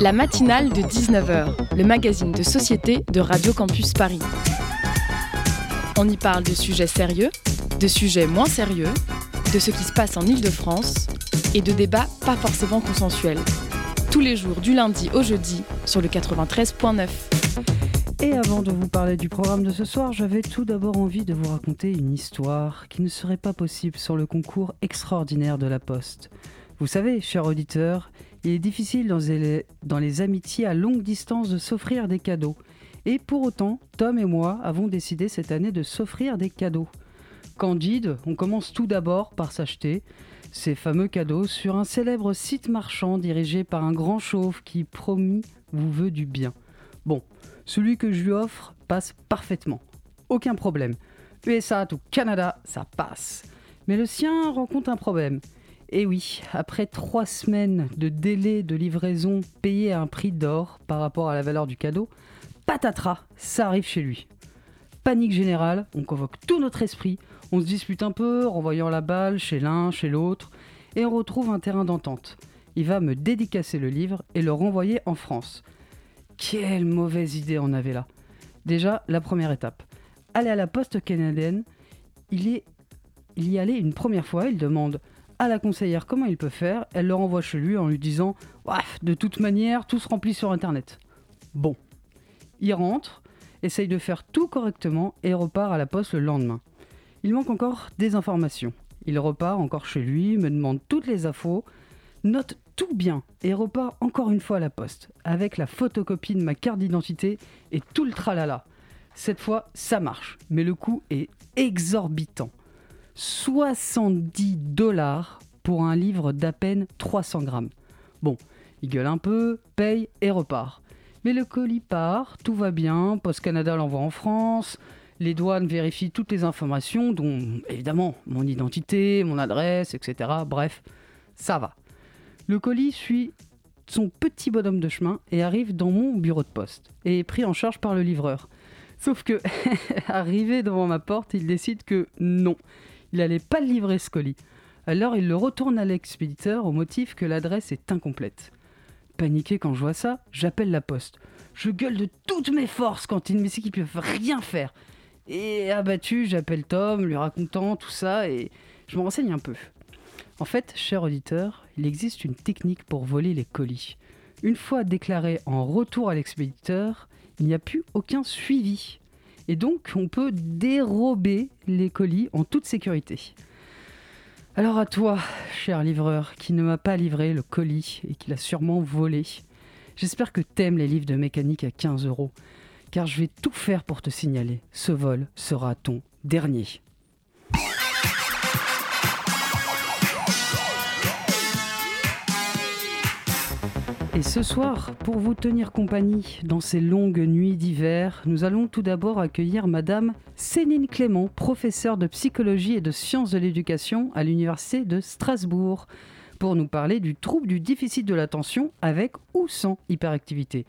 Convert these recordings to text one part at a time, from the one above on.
La matinale de 19h, le magazine de société de Radio Campus Paris. On y parle de sujets sérieux, de sujets moins sérieux, de ce qui se passe en Ile-de-France et de débats pas forcément consensuels. Tous les jours du lundi au jeudi sur le 93.9. Et avant de vous parler du programme de ce soir, j'avais tout d'abord envie de vous raconter une histoire qui ne serait pas possible sans le concours extraordinaire de la Poste. Vous savez, cher auditeur, il est difficile dans les, amitiés à longue distance de s'offrir des cadeaux. Et pour autant, Tom et moi avons décidé cette année de s'offrir des cadeaux. Candide, on commence tout d'abord par s'acheter ces fameux cadeaux sur un célèbre site marchand dirigé par un grand chauve qui, promis, vous veut du bien. Bon, celui que je lui offre passe parfaitement. Aucun problème. USA ou Canada, ça passe. Mais le sien rencontre un problème. Et oui, après trois semaines de délai de livraison payé à un prix d'or par rapport à la valeur du cadeau, patatras, ça arrive chez lui. Panique générale, on convoque tout notre esprit, on se dispute un peu, renvoyant la balle chez l'un, chez l'autre, et on retrouve un terrain d'entente. Il va me dédicacer le livre et le renvoyer en France. Quelle mauvaise idée on avait là. Déjà, la première étape. Aller à la poste canadienne, il, est, il y allait une première fois, il demande à la conseillère comment il peut faire, elle le renvoie chez lui en lui disant De toute manière, tout se remplit sur internet. Bon. Il rentre, essaye de faire tout correctement et repart à la poste le lendemain. Il manque encore des informations. Il repart encore chez lui, me demande toutes les infos, note tout bien et repart encore une fois à la poste avec la photocopie de ma carte d'identité et tout le tralala. Cette fois, ça marche, mais le coût est exorbitant. 70 dollars pour un livre d'à peine 300 grammes. Bon, il gueule un peu, paye et repart. Mais le colis part, tout va bien, Post Canada l'envoie en France, les douanes vérifient toutes les informations, dont évidemment mon identité, mon adresse, etc. Bref, ça va. Le colis suit son petit bonhomme de chemin et arrive dans mon bureau de poste et est pris en charge par le livreur. Sauf que, arrivé devant ma porte, il décide que non, il n'allait pas livrer ce colis. Alors il le retourne à l'expéditeur au motif que l'adresse est incomplète. Paniqué quand je vois ça, j'appelle la poste. Je gueule de toutes mes forces quand il me dit qu'ils peuvent rien faire. Et abattu, j'appelle Tom, lui racontant tout ça et je me renseigne un peu. En fait, cher auditeur, il existe une technique pour voler les colis. Une fois déclaré en retour à l'expéditeur, il n'y a plus aucun suivi. Et donc, on peut dérober les colis en toute sécurité. Alors à toi, cher livreur, qui ne m'a pas livré le colis et qui l'a sûrement volé, j'espère que t'aimes les livres de mécanique à 15 euros, car je vais tout faire pour te signaler. Ce vol sera ton dernier. Et ce soir, pour vous tenir compagnie dans ces longues nuits d'hiver, nous allons tout d'abord accueillir Madame Céline Clément, professeure de psychologie et de sciences de l'éducation à l'Université de Strasbourg, pour nous parler du trouble du déficit de l'attention avec ou sans hyperactivité.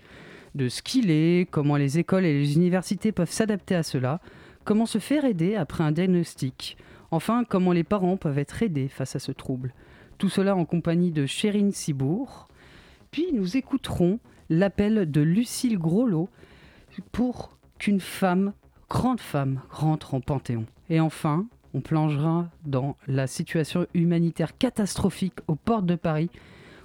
De ce qu'il est, comment les écoles et les universités peuvent s'adapter à cela, comment se faire aider après un diagnostic, enfin comment les parents peuvent être aidés face à ce trouble. Tout cela en compagnie de Chérine Cibourg, puis nous écouterons l'appel de Lucille Grolot pour qu'une femme, grande femme, rentre en Panthéon. Et enfin, on plongera dans la situation humanitaire catastrophique aux portes de Paris,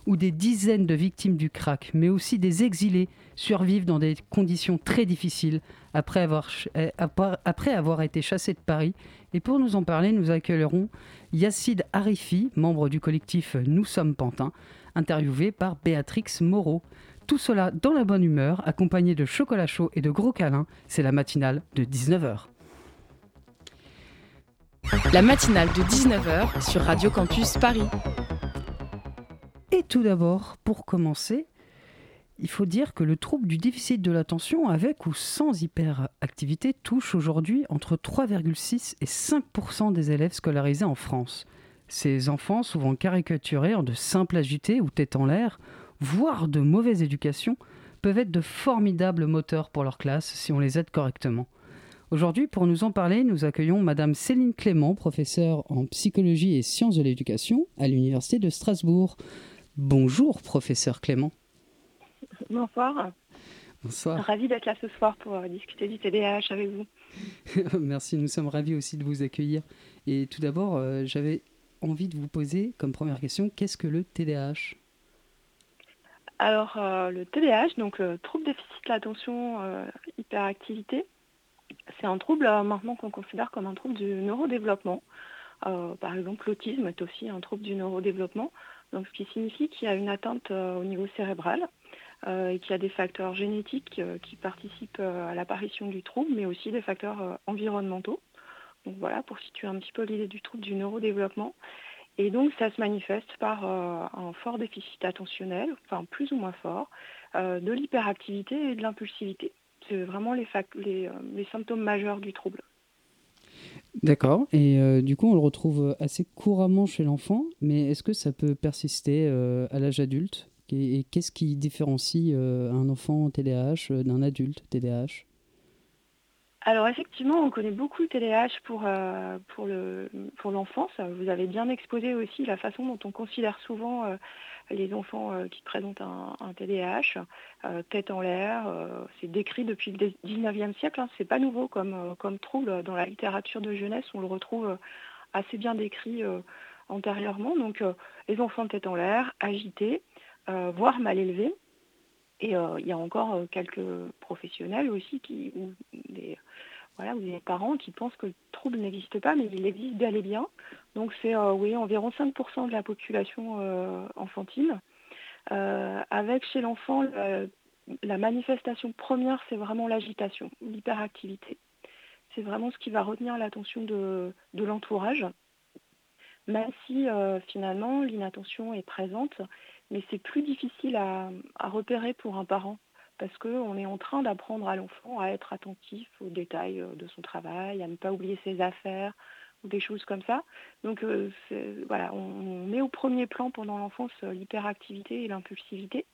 où des dizaines de victimes du crack, mais aussi des exilés, survivent dans des conditions très difficiles après avoir, eh, été chassés de Paris. Et pour nous en parler, nous accueillerons Yacide Arifi, membre du collectif Nous sommes Pantins, interviewé par Béatrix Moreau. Tout cela dans la bonne humeur, accompagné de chocolat chaud et de gros câlins. C'est la matinale de 19h. La matinale de 19h sur Radio Campus Paris. Et tout d'abord, pour commencer, il faut dire que le trouble du déficit de l'attention avec ou sans hyperactivité touche aujourd'hui entre 3,6 et 5% des élèves scolarisés en France. Ces enfants, souvent caricaturés en de simples agités ou tête en l'air, voire de mauvaise éducation, peuvent être de formidables moteurs pour leur classe si on les aide correctement. Aujourd'hui, pour nous en parler, nous accueillons Madame Céline Clément, professeure en psychologie et sciences de l'éducation à l'Université de Strasbourg. Bonjour, professeur Clément. Bonsoir. Bonsoir. Ravi d'être là ce soir pour euh, discuter du TDAH avec vous. Merci, nous sommes ravis aussi de vous accueillir. Et tout d'abord, euh, j'avais envie de vous poser comme première question, qu'est-ce que le TDAH Alors, euh, le TDAH, donc le trouble déficit l'attention hyperactivité, c'est un trouble maintenant qu'on considère comme un trouble du neurodéveloppement. par exemple, l'autisme est aussi un trouble du neurodéveloppement, donc ce qui signifie qu'il y a une atteinte au niveau cérébral euh, et qu'il y a des facteurs génétiques euh, qui participent euh, à l'apparition du trouble, mais aussi des facteurs environnementaux. Donc voilà, pour situer un petit peu l'idée du trouble du neurodéveloppement. Et donc ça se manifeste par un fort déficit attentionnel, enfin plus ou moins fort, de l'hyperactivité et de l'impulsivité. C'est vraiment les, les, symptômes majeurs du trouble. D'accord. Et du coup, on le retrouve assez couramment chez l'enfant, mais est-ce que ça peut persister à l'âge adulte? Et, qu'est-ce qui différencie euh, un enfant TDAH euh, d'un adulte TDAH alors effectivement, on connaît beaucoup le TDAH pour, euh, pour, le, pour l'enfance. Vous avez bien exposé aussi la façon dont on considère souvent les enfants qui présentent un, TDAH, tête en l'air. c'est décrit depuis le 19e siècle. Hein. C'est pas nouveau comme, comme trouble dans la littérature de jeunesse. On le retrouve assez bien décrit antérieurement. Donc les enfants tête en l'air, agités, euh, voire mal élevés. Et euh, il y a encore euh, quelques professionnels aussi qui, ou des, voilà, ou des parents qui pensent que le trouble n'existe pas, mais il existe et bien. Donc c'est oui, environ 5% de la population enfantine. avec chez l'enfant, la manifestation première, c'est vraiment l'agitation, l'hyperactivité. C'est vraiment ce qui va retenir l'attention de l'entourage, même si finalement l'inattention est présente mais c'est plus difficile à, repérer pour un parent parce qu'on est en train d'apprendre à l'enfant à être attentif aux détails euh, de son travail, à ne pas oublier ses affaires ou des choses comme ça. Donc euh, voilà, on, met au premier plan pendant l'enfance euh, l'hyperactivité et l'impulsivité.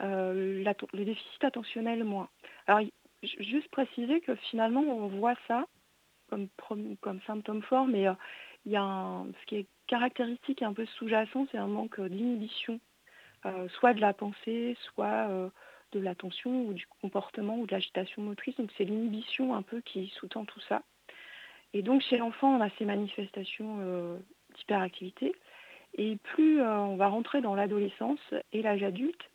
le déficit attentionnel moins. Alors juste préciser que finalement on voit ça comme, comme symptôme fort, mais il y a ce qui est caractéristique un peu sous-jacent, c'est un manque d'inhibition, euh, soit de la pensée, soit euh, de l'attention ou du comportement ou de l'agitation motrice. Donc c'est l'inhibition un peu qui sous-tend tout ça. Et donc chez l'enfant, on a ces manifestations euh, d'hyperactivité. Et plus on va rentrer dans l'adolescence et l'âge adulte,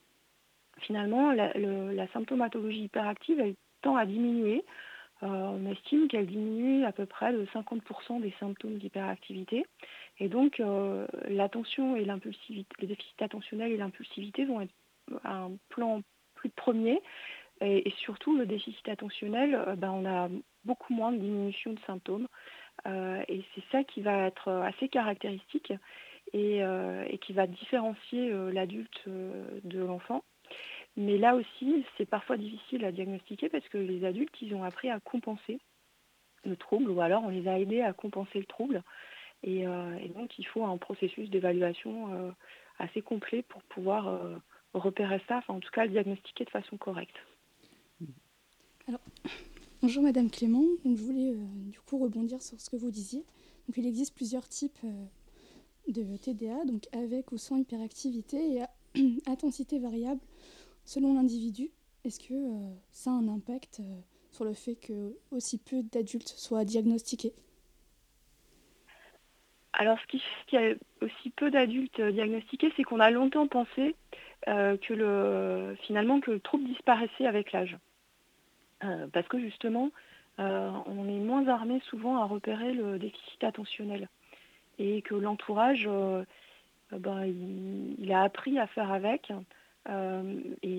finalement, la, la, symptomatologie hyperactive, elle tend à diminuer on estime qu'elle diminue à peu près de 50% des symptômes d'hyperactivité. Et donc, euh, l'attention et l'impulsivité, le déficit attentionnel et l'impulsivité vont être un plan plus premier. Et, surtout, le déficit attentionnel, euh, ben, on a beaucoup moins de diminution de symptômes. et c'est ça qui va être assez caractéristique et qui va différencier l'adulte de l'enfant. Mais là aussi, c'est parfois difficile à diagnostiquer parce que les adultes, ils ont appris à compenser le trouble ou alors on les a aidés à compenser le trouble. Et, euh, donc, il faut un processus d'évaluation euh, assez complet pour pouvoir euh, repérer ça, enfin en tout cas le diagnostiquer de façon correcte. Alors, bonjour Madame Clément. Donc, je voulais du coup rebondir sur ce que vous disiez. Donc, il existe plusieurs types de TDA, donc avec ou sans hyperactivité et intensité variable selon l'individu, est-ce que euh, ça a un impact euh, sur le fait que aussi peu d'adultes soient diagnostiqués? Alors, ce qui fait qu'il y a aussi peu d'adultes euh, diagnostiqués, c'est qu'on a longtemps pensé que le, finalement que le trouble disparaissait avec l'âge. parce que justement, on est moins armé souvent à repérer le déficit attentionnel. Et que l'entourage, ben, il, a appris à faire avec. Et,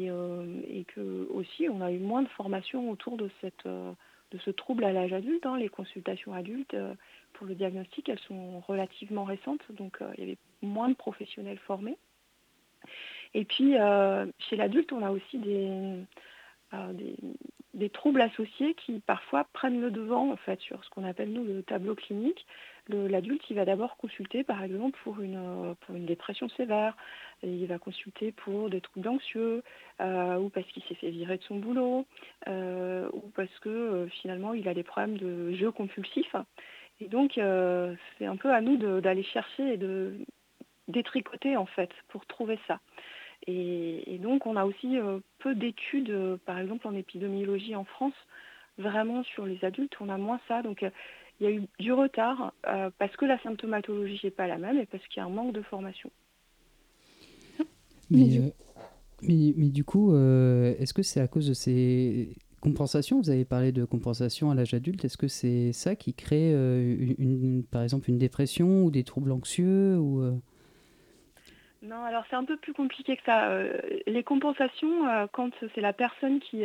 que aussi on a eu moins de formation autour de, cette, euh, de ce trouble à l'âge adulte. Hein. Les consultations adultes pour le diagnostic, elles sont relativement récentes, donc il y avait moins de professionnels formés. Et puis, chez l'adulte, on a aussi des, troubles associés qui parfois prennent le devant en fait sur ce qu'on appelle nous le tableau clinique. L'adulte, va d'abord consulter par exemple pour une, pour une dépression sévère, il va consulter pour des troubles anxieux, euh, ou parce qu'il s'est fait virer de son boulot, euh, ou parce que euh, finalement il a des problèmes de jeu compulsif. Et donc c'est un peu à nous d'aller chercher et de détricoter en fait pour trouver ça. Et, donc on a aussi peu d'études, par exemple en épidémiologie en France, vraiment sur les adultes, on a moins ça. Donc il y a eu du retard parce que la symptomatologie n'est pas la même et parce qu'il y a un manque de formation. Mais, mais, du coup, est-ce que c'est à cause de ces Compensation, vous avez parlé de compensation à l'âge adulte. Est-ce que c'est ça qui crée, euh, une, par exemple, une dépression ou des troubles anxieux ou, euh? Non, alors c'est un peu plus compliqué que ça. Euh, les compensations, quand c'est la personne qui,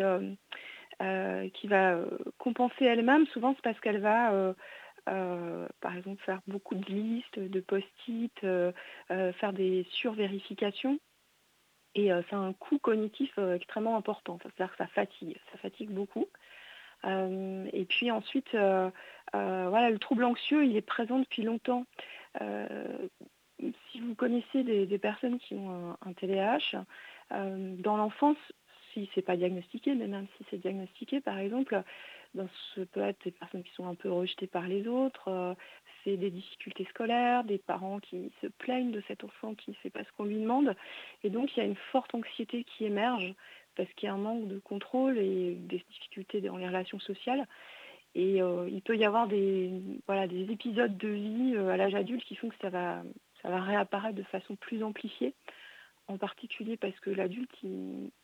qui va compenser elle-même, souvent c'est parce qu'elle va, par exemple, faire beaucoup de listes, de post-it, faire des survérifications. Et euh, c'est un coût cognitif euh, extrêmement important. C'est-à-dire que ça fatigue, ça fatigue beaucoup. Euh, et puis ensuite, voilà, le trouble anxieux, il est présent depuis longtemps. Si vous connaissez des, personnes qui ont un, TDAH, dans l'enfance, si ce n'est pas diagnostiqué, mais même si c'est diagnostiqué, par exemple, ben, ce peut être des personnes qui sont un peu rejetées par les autres, c'est des difficultés scolaires, des parents qui se plaignent de cet enfant qui ne fait pas ce qu'on lui demande. Et donc il y a une forte anxiété qui émerge parce qu'il y a un manque de contrôle et des difficultés dans les relations sociales. Et euh, il peut y avoir des, voilà, des épisodes de vie euh, à l'âge adulte qui font que ça va, ça va réapparaître de façon plus amplifiée. En particulier parce que l'adulte,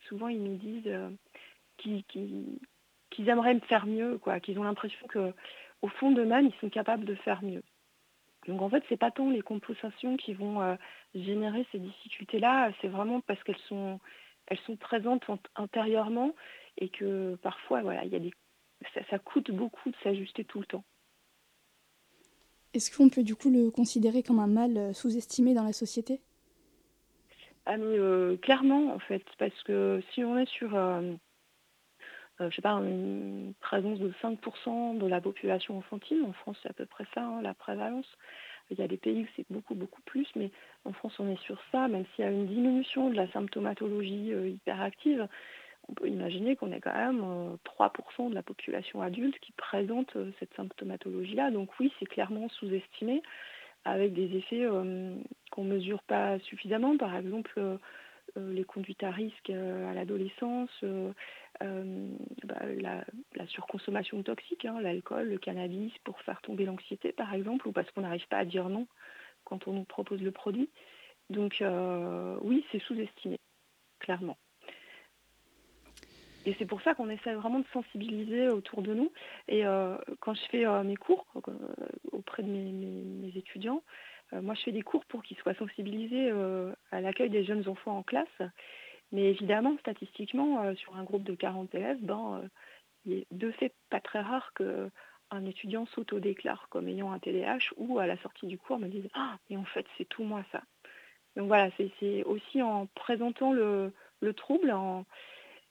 souvent, ils nous disent euh, qu'ils aimeraient faire mieux, quoi, qu'ils ont l'impression que au fond d'eux-mêmes, ils sont capables de faire mieux. Donc en fait, c'est pas tant les compensations qui vont euh, générer ces difficultés-là, c'est vraiment parce qu'elles sont, présentes intérieurement et que parfois, voilà, il y des, ça, coûte beaucoup de s'ajuster tout le temps. Est-ce qu'on peut du coup le considérer comme un mal euh, sous-estimé dans la société? Ah mais euh, clairement en fait, parce que si on est sur euh, je sais pas, une présence de 5% de la population enfantine. En France, c'est à peu près ça, hein, la prévalence. Il y a des pays où c'est beaucoup, beaucoup plus, mais en France, on est sur ça, même s'il y a une diminution de la symptomatologie hyperactive. On peut imaginer qu'on est quand même 3% euh, de la population adulte qui présente cette symptomatologie-là. Donc oui, c'est clairement sous-estimé, avec des effets qu'on ne mesure pas suffisamment. Par exemple, les conduites à risque à l'adolescence, euh, bah, la, surconsommation toxique, hein, l'alcool, le cannabis, pour faire tomber l'anxiété par exemple, ou parce qu'on n'arrive pas à dire non quand on nous propose le produit. Donc euh, oui, c'est sous-estimé, clairement. Et c'est pour ça qu'on essaie vraiment de sensibiliser autour de nous. Et euh, quand je fais mes cours auprès de mes étudiants, moi je fais des cours pour qu'ils soient sensibilisés à l'accueil des jeunes enfants en classe mais évidemment, statistiquement, euh, sur un groupe de 40 élèves, ben, euh, il est de fait pas très rare qu'un étudiant s'auto-déclare comme ayant un TDAH ou à la sortie du cours me dise Ah, mais en fait, c'est tout moi ça. Donc voilà, c'est aussi en présentant le, trouble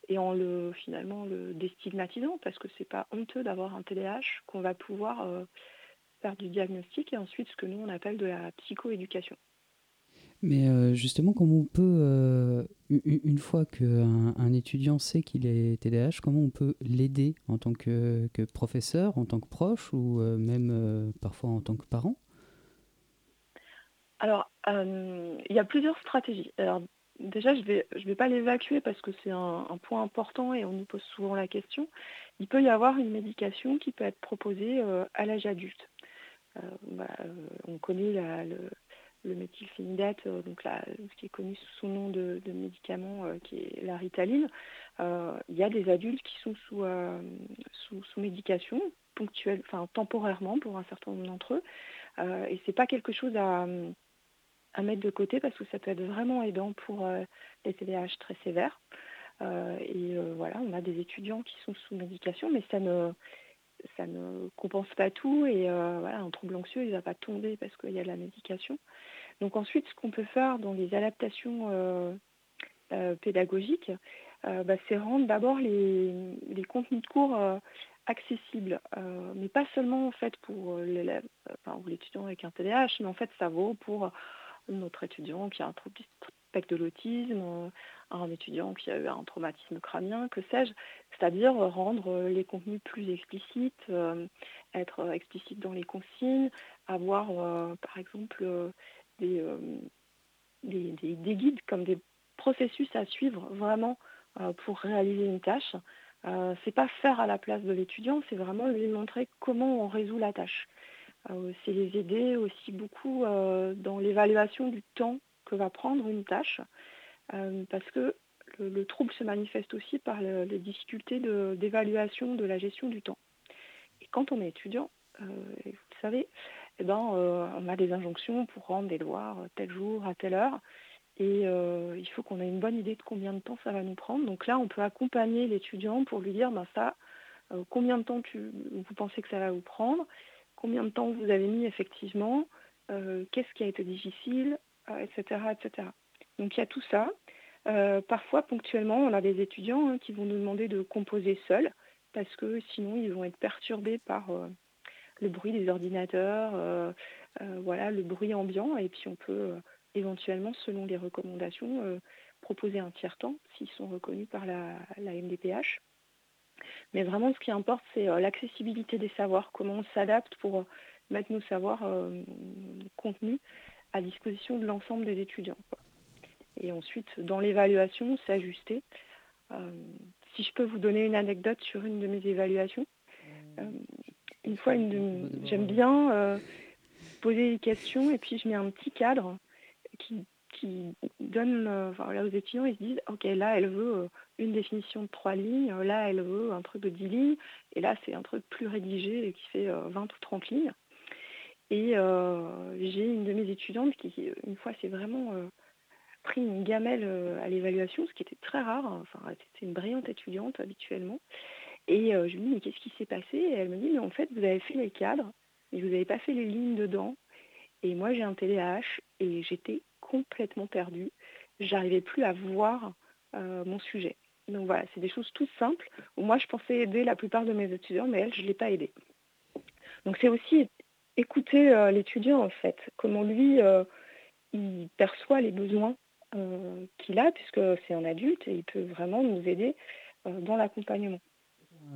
et en le finalement le déstigmatisant, parce que c'est pas honteux d'avoir un TDAH qu'on va pouvoir euh, faire du diagnostic et ensuite ce que nous on appelle de la psychoéducation. Mais euh, justement, comment on peut, euh, une fois qu'un un étudiant sait qu'il est TDAH, comment on peut l'aider en tant que, professeur, en tant que proche ou même parfois en tant que parent? Alors, il y a plusieurs stratégies. Alors, déjà, je ne vais, pas l'évacuer parce que c'est un, point important et on nous pose souvent la question. Il peut y avoir une médication qui peut être proposée à l'âge adulte. Bah, on connaît le, le euh, donc ce qui est connu sous son nom de, médicament, euh, qui est la ritaline. Euh, il y a des adultes qui sont sous, médication ponctuelle, enfin temporairement pour un certain nombre d'entre eux. et c'est pas quelque chose à, mettre de côté parce que ça peut être vraiment aidant pour les TDAH très sévères. et voilà, on a des étudiants qui sont sous médication, mais ça ne ça ne compense pas tout et voilà, un trouble anxieux, il ne va pas tomber parce qu'il y a de la médication. Donc ensuite, ce qu'on peut faire dans les adaptations euh, euh, pédagogiques, euh, bah, c'est rendre d'abord les, contenus de cours accessibles, mais pas seulement en fait pour l'élève, enfin, l'étudiant avec un TDAH, mais en fait ça vaut pour notre étudiant qui a un trouble spectre de l'autisme, un étudiant qui a eu un traumatisme crânien, que sais-je, c'est-à-dire rendre les contenus plus explicites, être explicite dans les consignes, avoir par exemple des, euh, des, guides, comme des processus à suivre vraiment pour réaliser une tâche. Ce c'est pas faire à la place de l'étudiant, c'est vraiment lui montrer comment on résout la tâche. C'est les aider aussi beaucoup dans l'évaluation du temps que va prendre une tâche, parce que le, trouble se manifeste aussi par les difficultés d'évaluation de, la gestion du temps. Et quand on est étudiant, vous le savez, eh ben, on a des injonctions pour rendre des devoirs tel jour, à telle heure. Et il faut qu'on ait une bonne idée de combien de temps ça va nous prendre. Donc là, on peut accompagner l'étudiant pour lui dire, ben ça, combien de temps vous pensez que ça va vous prendre, combien de temps vous avez mis effectivement, qu'est-ce qui a été difficile, etc., etc. Donc il y a tout ça. parfois, ponctuellement, on a des étudiants hein, qui vont nous demander de composer seuls, parce que sinon, ils vont être perturbés par le bruit des ordinateurs, euh, euh, voilà, le bruit ambiant, et puis on peut euh, éventuellement, selon les recommandations, proposer un tiers-temps s'ils sont reconnus par la, MDPH. Mais vraiment, ce qui importe, c'est l'accessibilité des savoirs, comment on s'adapte pour mettre nos savoirs contenus à disposition de l'ensemble des étudiants. Et ensuite, dans l'évaluation, s'ajuster. si je peux vous donner une anecdote sur une de mes évaluations, une fois, j'aime bien euh, poser des questions et puis je mets un petit cadre qui, donne euh, aux étudiants, ils se disent, OK, là, elle veut euh, une définition de trois lignes, là, elle veut un truc de dix lignes, et là, c'est un truc plus rédigé qui fait 20 ou 30 lignes. Et j'ai une de mes étudiantes qui, une fois, s'est vraiment pris une gamelle à l'évaluation, ce qui était très rare. Enfin, c'était une brillante étudiante habituellement. Et euh, je lui dis, mais qu'est-ce qui s'est passé? Et elle me dit, mais en fait, vous avez fait les cadres, mais vous n'avez pas fait les lignes dedans. Et moi, j'ai un TDAH et j'étais complètement perdue. J'arrivais plus à voir euh, mon sujet. Donc voilà, c'est des choses toutes simples moi, je pensais aider la plupart de mes étudiants, mais elle, je ne l'ai pas aidée. Donc c'est aussi écouter euh, l'étudiant, en fait, comment lui, il perçoit les besoins qu'il a, puisque c'est un adulte et il peut vraiment nous aider dans l'accompagnement.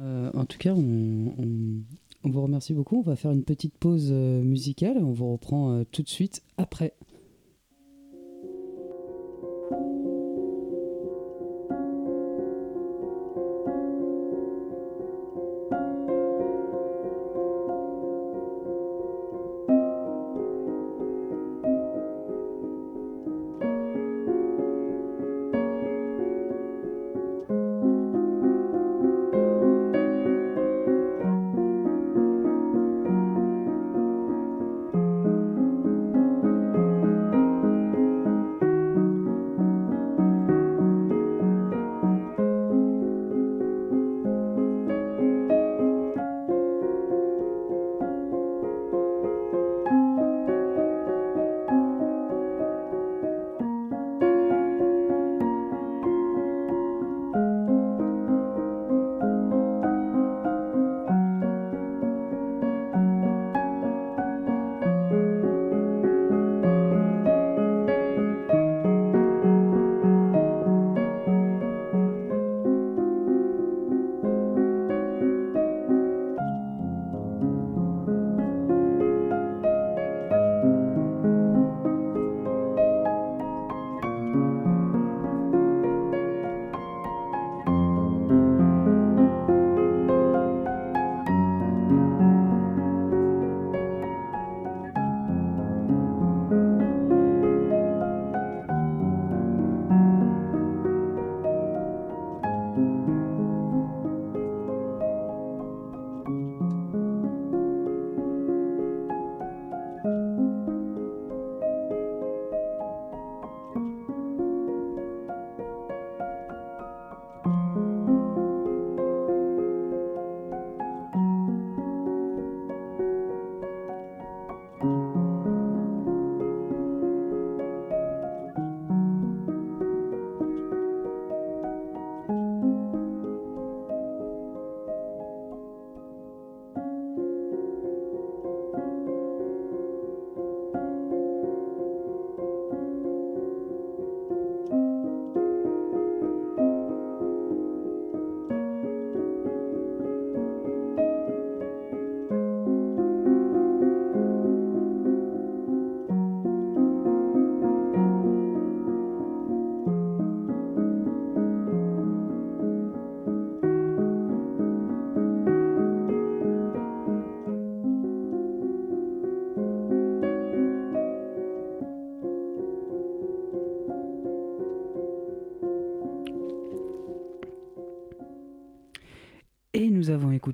Euh, en tout cas, on, vous remercie beaucoup. On va faire une petite pause euh, musicale. On vous reprend euh, tout de suite après.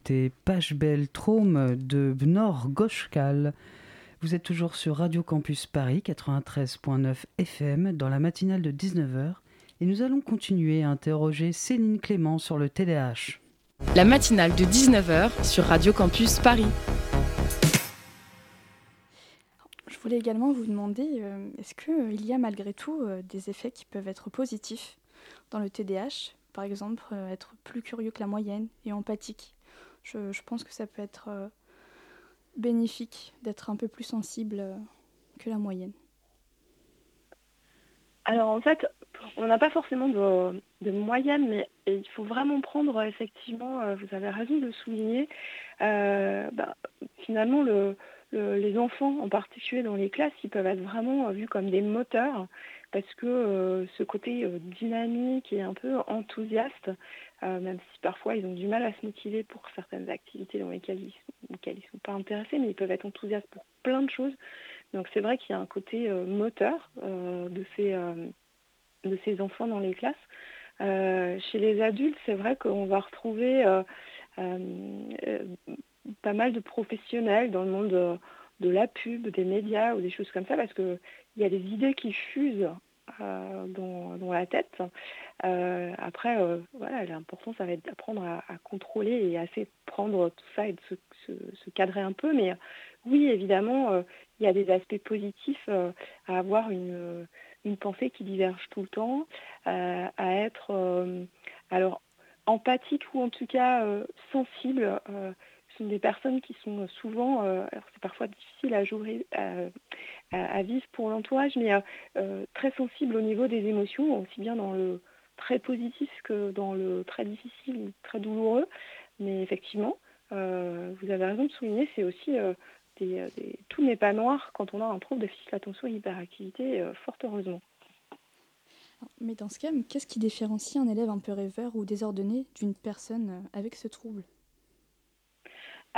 Écouté Pachbel Traum de Bnor Goshkal. Vous êtes toujours sur Radio Campus Paris 93.9 FM dans la matinale de 19h et nous allons continuer à interroger Céline Clément sur le TDAH. La matinale de 19h sur Radio Campus Paris. Je voulais également vous demander, euh, est-ce qu'il y a malgré tout euh, des effets qui peuvent être positifs dans le TDAH Par exemple, euh, être plus curieux que la moyenne et empathique. Je, pense que ça peut être bénéfique d'être un peu plus sensible que la moyenne. Alors en fait, on n'a pas forcément de, moyenne, mais il faut vraiment prendre effectivement, vous avez raison de le souligner, bah, finalement le, les enfants en particulier dans les classes, ils peuvent être vraiment euh, vus comme des moteurs parce que euh, ce côté euh, dynamique et un peu enthousiaste, même si parfois ils ont du mal à se motiver pour certaines activités dans lesquelles ils ne sont pas intéressés, mais ils peuvent être enthousiastes pour plein de choses. Donc c'est vrai qu'il y a un côté moteur de, ces, de ces enfants dans les classes. chez les adultes, c'est vrai qu'on va retrouver pas mal de professionnels dans le monde de, la pub, des médias ou des choses comme ça, parce qu'il y a des idées qui fusent euh, dans, la tête. Euh, après, euh, voilà, l'important, ça va être d'apprendre à, contrôler et à essayer prendre tout ça et de se, cadrer un peu. Mais oui, évidemment, il y a des aspects positifs à avoir une, une, pensée qui diverge tout le temps, à être alors empathique ou en tout cas sensible sont des personnes qui sont souvent, euh, alors c'est parfois difficile à, vivre pour l'entourage, mais euh, euh, très sensibles au niveau des émotions, aussi bien dans le très positif que dans le très difficile, très douloureux. Mais effectivement, vous avez raison de souligner, c'est aussi tout n'est pas noir quand on a un trouble de déficit d'attention et hyperactivité, fort heureusement. Mais dans ce cas, qu'est-ce qui différencie un élève un peu rêveur ou désordonné d'une personne avec ce trouble?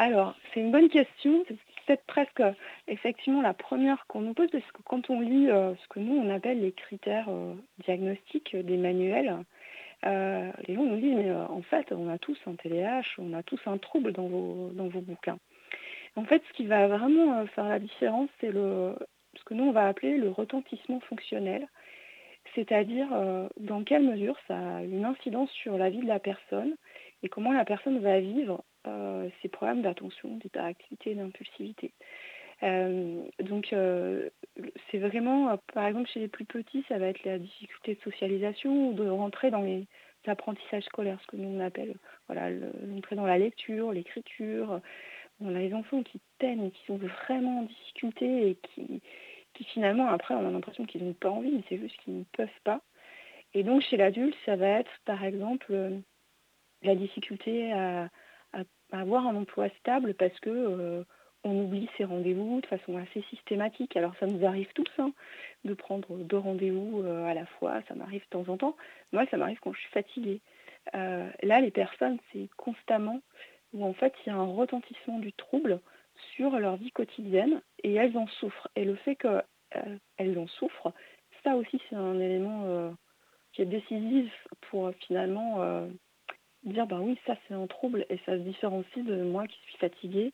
Alors, c'est une bonne question. C'est peut-être presque effectivement la première qu'on nous pose, parce que quand on lit euh, ce que nous, on appelle les critères euh, diagnostiques des manuels, euh, les gens nous disent, mais en fait, on a tous un TDAH, on a tous un trouble dans vos, bouquins. En fait, ce qui va vraiment faire la différence, c'est ce que nous, on va appeler le retentissement fonctionnel, c'est-à-dire dans quelle mesure ça a une incidence sur la vie de la personne et comment la personne va vivre euh, ces problèmes d'attention, d'hyperactivité, d'impulsivité. Euh, donc euh, c'est vraiment, par exemple chez les plus petits, ça va être la difficulté de socialisation ou de rentrer dans les apprentissages scolaires, ce que nous on appelle voilà, l'entrée dans la lecture, l'écriture. On a les enfants qui peinent et qui sont vraiment en difficulté et qui, qui finalement après on a l'impression qu'ils n'ont pas envie, mais c'est juste qu'ils ne peuvent pas. Et donc chez l'adulte, ça va être par exemple la difficulté à, avoir un emploi stable parce que euh, on oublie ses rendez-vous de façon assez systématique. Alors ça nous arrive tous hein, de prendre deux rendez-vous euh, à la fois, ça m'arrive de temps en temps. Moi, ça m'arrive quand je suis fatiguée. Euh, là, les personnes, c'est constamment où en fait il y a un retentissement du trouble sur leur vie quotidienne et elles en souffrent. Et le fait qu'elles en souffrent, ça aussi c'est un élément qui est décisif pour finalement dire ben oui ça c'est un trouble et ça se différencie de moi qui suis fatiguée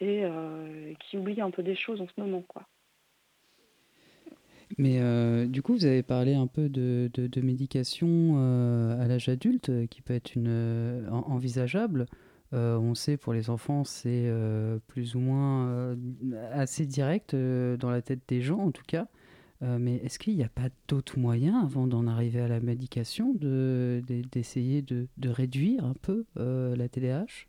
et euh, qui oublie un peu des choses en ce moment quoi. Mais euh, du coup, vous avez parlé un peu de, de, médication euh, à l'âge adulte qui peut être une, envisageable. on sait pour les enfants, c'est plus ou moins assez direct dans la tête des gens en tout cas. Euh, mais est-ce qu'il n'y a pas d'autres moyens, avant d'en arriver à la médication, d'essayer de, réduire un peu euh, la TDAH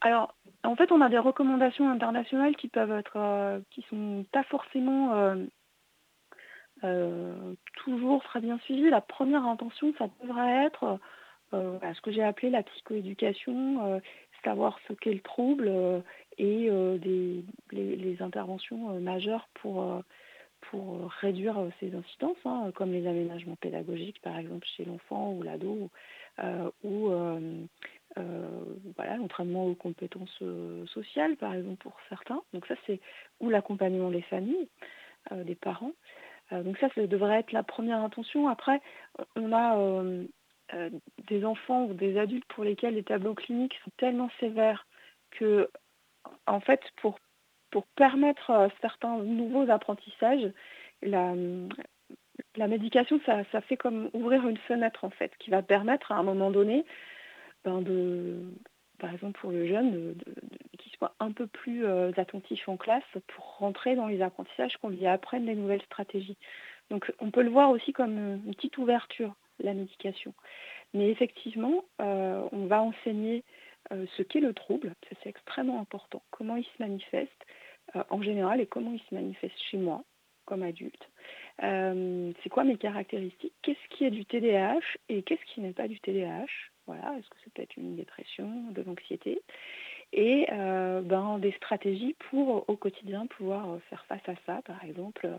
Alors, en fait, on a des recommandations internationales qui peuvent être, euh, qui sont pas forcément toujours très bien suivies. La première intention, ça devrait être ce que j'ai appelé la psychoéducation, savoir ce qu'est le trouble et les, interventions majeures pour pour réduire euh, ces incidences, hein, comme les aménagements pédagogiques, par exemple chez l'enfant ou l'ado, euh, ou euh, voilà, l'entraînement aux compétences sociales, par exemple pour certains. Donc ça, c'est ou l'accompagnement des familles, des parents. donc ça, ça devrait être la première intention. Après, on a des enfants ou des adultes pour lesquels les tableaux cliniques sont tellement sévères que, en fait, pour, pour permettre certains nouveaux apprentissages, la, médication, ça, ça, fait comme ouvrir une fenêtre, en fait, qui va permettre à un moment donné ben, par exemple pour le jeune, qu'il soit un peu plus attentif en classe pour rentrer dans les apprentissages, qu'on lui apprenne des nouvelles stratégies. Donc on peut le voir aussi comme une petite ouverture, la médication. Mais effectivement, euh, on va enseigner euh, ce qu'est le trouble, c'est extrêmement important, comment il se manifeste euh, en général et comment il se manifeste chez moi comme adulte. c'est quoi mes caractéristiques? Qu'est-ce qui est du TDAH et qu'est-ce qui n'est pas du TDAH Voilà, est-ce que c'est peut-être une dépression, de l'anxiété? Et ben, des stratégies pour au quotidien pouvoir faire face à ça, par exemple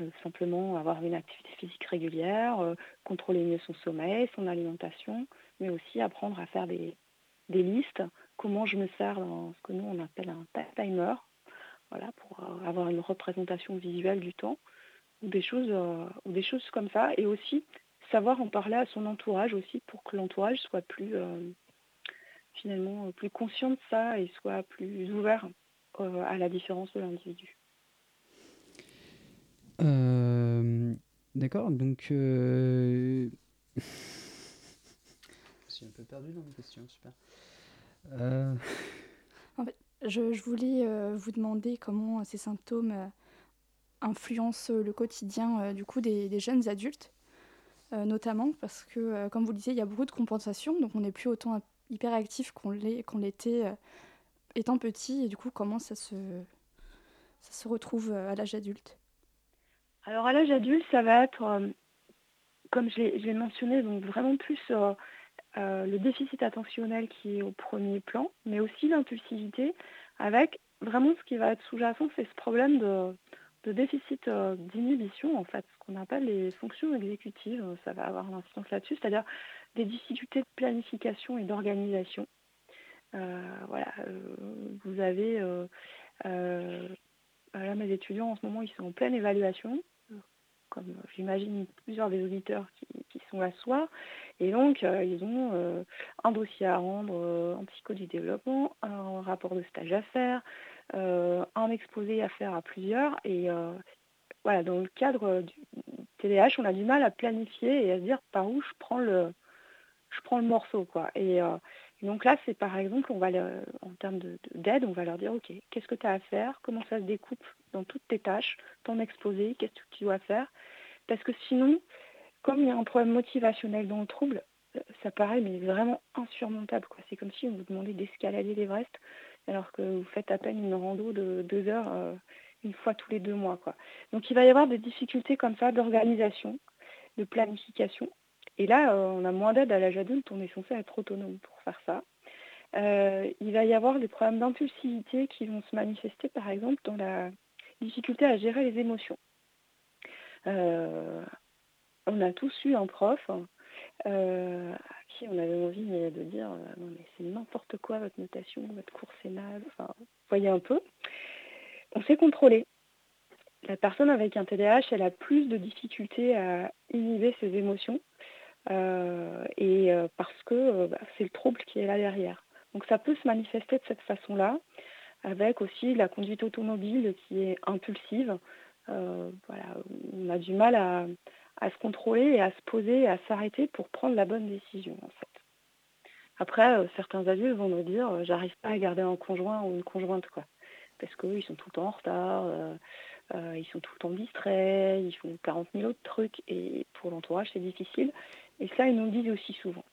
euh, simplement avoir une activité physique régulière, euh, contrôler mieux son sommeil, son alimentation, mais aussi apprendre à faire des, listes, comment je me sers dans ce que nous on appelle un timer, voilà, pour euh, avoir une représentation visuelle du temps, ou des choses, ou des choses comme ça, et aussi savoir en parler à son entourage aussi pour que l'entourage soit plus finalement plus conscient de ça et soit plus ouvert à la différence de l'individu. Euh, d'accord, donc. Euh... je suis un peu perdu dans mes questions, super. Euh... En fait, je, je voulais euh, vous demander comment ces symptômes euh, influencent le quotidien du coup des, des jeunes adultes, notamment parce que, comme vous le disiez, il y a beaucoup de compensation, donc on n'est plus autant hyperactif qu'on l'était étant petit, et du coup, comment ça se, ça se retrouve à l'âge adulte? Alors à l'âge adulte, ça va être, euh, comme je l'ai mentionné, donc vraiment plus euh, euh, le déficit attentionnel qui est au premier plan, mais aussi l'impulsivité, avec vraiment ce qui va être sous-jacent, c'est ce problème de, déficit d'inhibition, en fait, ce qu'on appelle les fonctions exécutives, ça va avoir une incidence là-dessus, c'est-à-dire des difficultés de planification et d'organisation. voilà, vous avez, là, mes étudiants en ce moment, ils sont en pleine évaluation, j'imagine plusieurs des auditeurs qui, sont là ce soir. Et donc, euh, ils ont euh, un dossier à rendre euh, en psycho du développement, un rapport de stage à faire, un exposé à faire à plusieurs. Et voilà, dans le cadre du TDAH, on a du mal à planifier et à se dire par où je prends le, je prends le morceau. Quoi. Et, donc là, c'est par exemple, on va en termes d'aide, on va leur dire, OK, qu'est-ce que tu as à faire? Comment ça se découpe dans toutes tes tâches, ton exposé, qu'est-ce que tu dois faire? Parce que sinon, comme il y a un problème motivationnel dans le trouble, euh, ça paraît mais vraiment insurmontable. C'est comme si on vous demandait d'escalader l'Everest alors que vous faites à peine une rando de deux heures euh, une fois tous les deux mois. Donc il va y avoir des difficultés comme ça d'organisation, de planification. Et là, euh, on a moins d'aide à l'âge adulte, on est censé être autonome pour faire ça. Euh, il va y avoir des problèmes d'impulsivité qui vont se manifester, par exemple, dans la difficulté à gérer les émotions. Euh, on a tous eu un prof à qui on avait envie de dire non mais c'est n'importe quoi votre notation, votre cours c'est enfin, voyez un peu. On s'est contrôlé. La personne avec un TDAH, elle a plus de difficultés à inhiber ses émotions et euh, parce que euh, bah, c'est le trouble qui est là derrière. Donc ça peut se manifester de cette façon-là, avec aussi la conduite automobile qui est impulsive. voilà, on a du mal à, se contrôler et à se poser à s'arrêter pour prendre la bonne décision. Après, certains adultes vont me dire j'arrive pas à garder un conjoint ou une conjointe quoi. Parce qu'ils sont tout le temps en retard, ils sont tout le temps distraits, ils font 40 000 autres trucs et pour l'entourage c'est difficile. Et ça, ils nous le disent aussi souvent.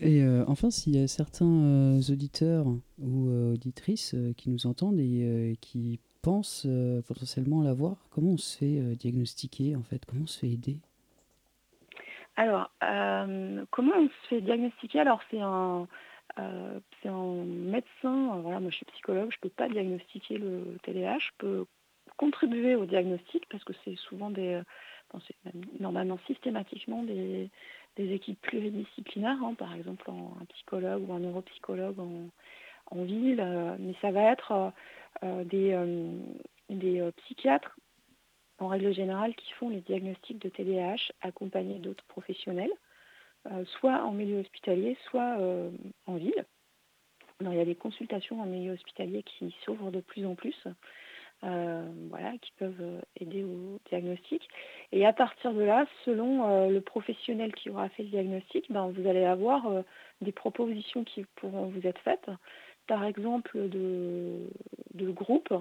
Et euh, enfin, s'il y a certains euh, auditeurs ou euh, auditrices qui nous entendent et qui pensent potentiellement l'avoir, comment on se fait diagnostiquer en fait? Comment on se fait aider? Alors, comment on se fait diagnostiquer? Alors, c'est un, un médecin, voilà, moi je suis psychologue, je ne peux pas diagnostiquer le TDAH, je peux contribuer au diagnostic parce que c'est souvent des c'est normalement systématiquement des, équipes pluridisciplinaires, hein, par exemple un psychologue ou un neuropsychologue en, ville, euh, mais ça va être euh, euh, des, des psychiatres en règle générale, qui font les diagnostics de TDAH accompagnés d'autres professionnels, soit en milieu hospitalier, soit en ville. il y a des consultations en milieu hospitalier qui s'ouvrent de plus en plus. Voilà, qui peuvent aider au diagnostic. Et à partir de là, selon le professionnel qui aura fait le diagnostic, ben, vous allez avoir des propositions qui pourront vous être faites par exemple de, de groupes,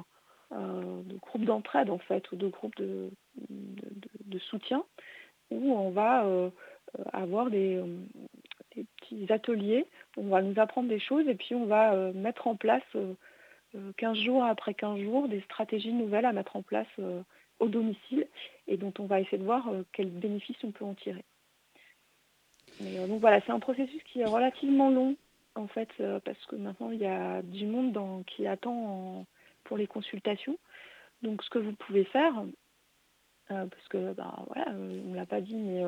euh, de groupes d'entraide en fait, ou de groupes de, de, soutien, où on va euh, avoir des, petits ateliers, on va nous apprendre des choses et puis on va euh, mettre en place 15 jours après 15 jours des stratégies nouvelles à mettre en place au domicile et dont on va essayer de voir quels bénéfices on peut en tirer. donc voilà, c'est un processus qui est relativement long en fait, euh, parce que maintenant il y a du monde qui attend pour les consultations. Donc ce que vous pouvez faire, euh, parce que bah, euh, on ne l'a pas dit, mais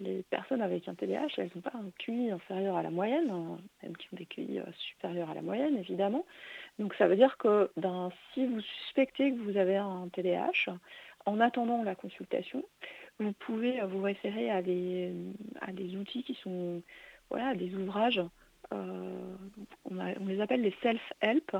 les personnes avec un TDAH, elles n'ont pas un QI inférieur à la moyenne, hein, même qui ont des QI supérieurs à la moyenne, évidemment. Donc ça veut dire que ben, si vous suspectez que vous avez un TDAH, en attendant la consultation, vous pouvez vous référer à des, à des outils qui sont voilà, des ouvrages euh, on, les appelle les self-help.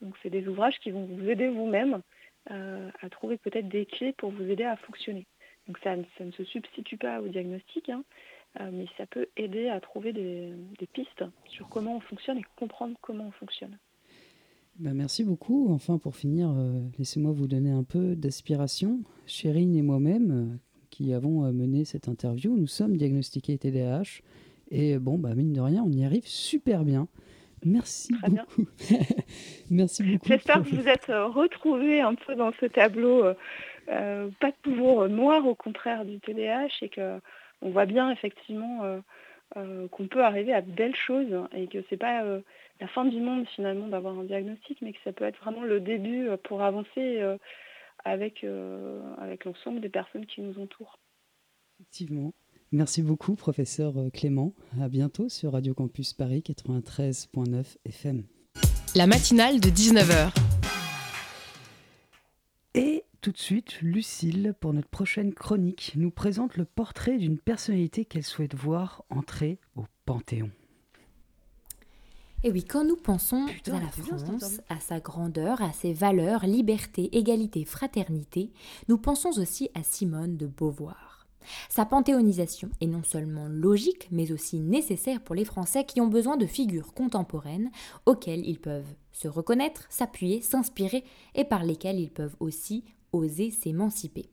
Donc c'est des ouvrages qui vont vous aider vous-même euh, à trouver peut-être des clés pour vous aider à fonctionner. Donc ça, ne se substitue pas au diagnostic, hein, euh, mais ça peut aider à trouver des, pistes sur comment on fonctionne et comprendre comment on fonctionne. Ben merci beaucoup. Enfin, pour finir, laissez-moi vous donner un peu d'aspiration. Chérine et moi-même, qui avons mené cette interview, nous sommes diagnostiqués TDAH. Et bon, bah, mine de rien, on y arrive super bien. Merci beaucoup. Merci beaucoup. J'espère que vous êtes euh, retrouvés un peu dans ce tableau, euh, euh, pas toujours noir au contraire du TDAH, et qu'on voit bien effectivement qu'on peut arriver à de belles choses et que c'est pas la fin du monde finalement d'avoir un diagnostic, mais que ça peut être vraiment le début pour avancer avec, avec l'ensemble des personnes qui nous entourent. Effectivement. Merci beaucoup, professeur euh, Clément. À bientôt sur Radio Campus Paris 93.9 FM. La matinale de 19h. Et tout de suite, Lucille, pour notre prochaine chronique, nous présente le portrait d'une personnalité qu'elle souhaite voir entrer au Panthéon. Et oui, quand nous pensons à la France, à sa grandeur, à ses valeurs, liberté, égalité, fraternité, nous pensons aussi à Simone de Beauvoir. Sa panthéonisation est non seulement logique, mais aussi nécessaire pour les Français qui ont besoin de figures contemporaines auxquelles ils peuvent se reconnaître, s'appuyer, s'inspirer et par lesquelles ils peuvent aussi oser s'émanciper.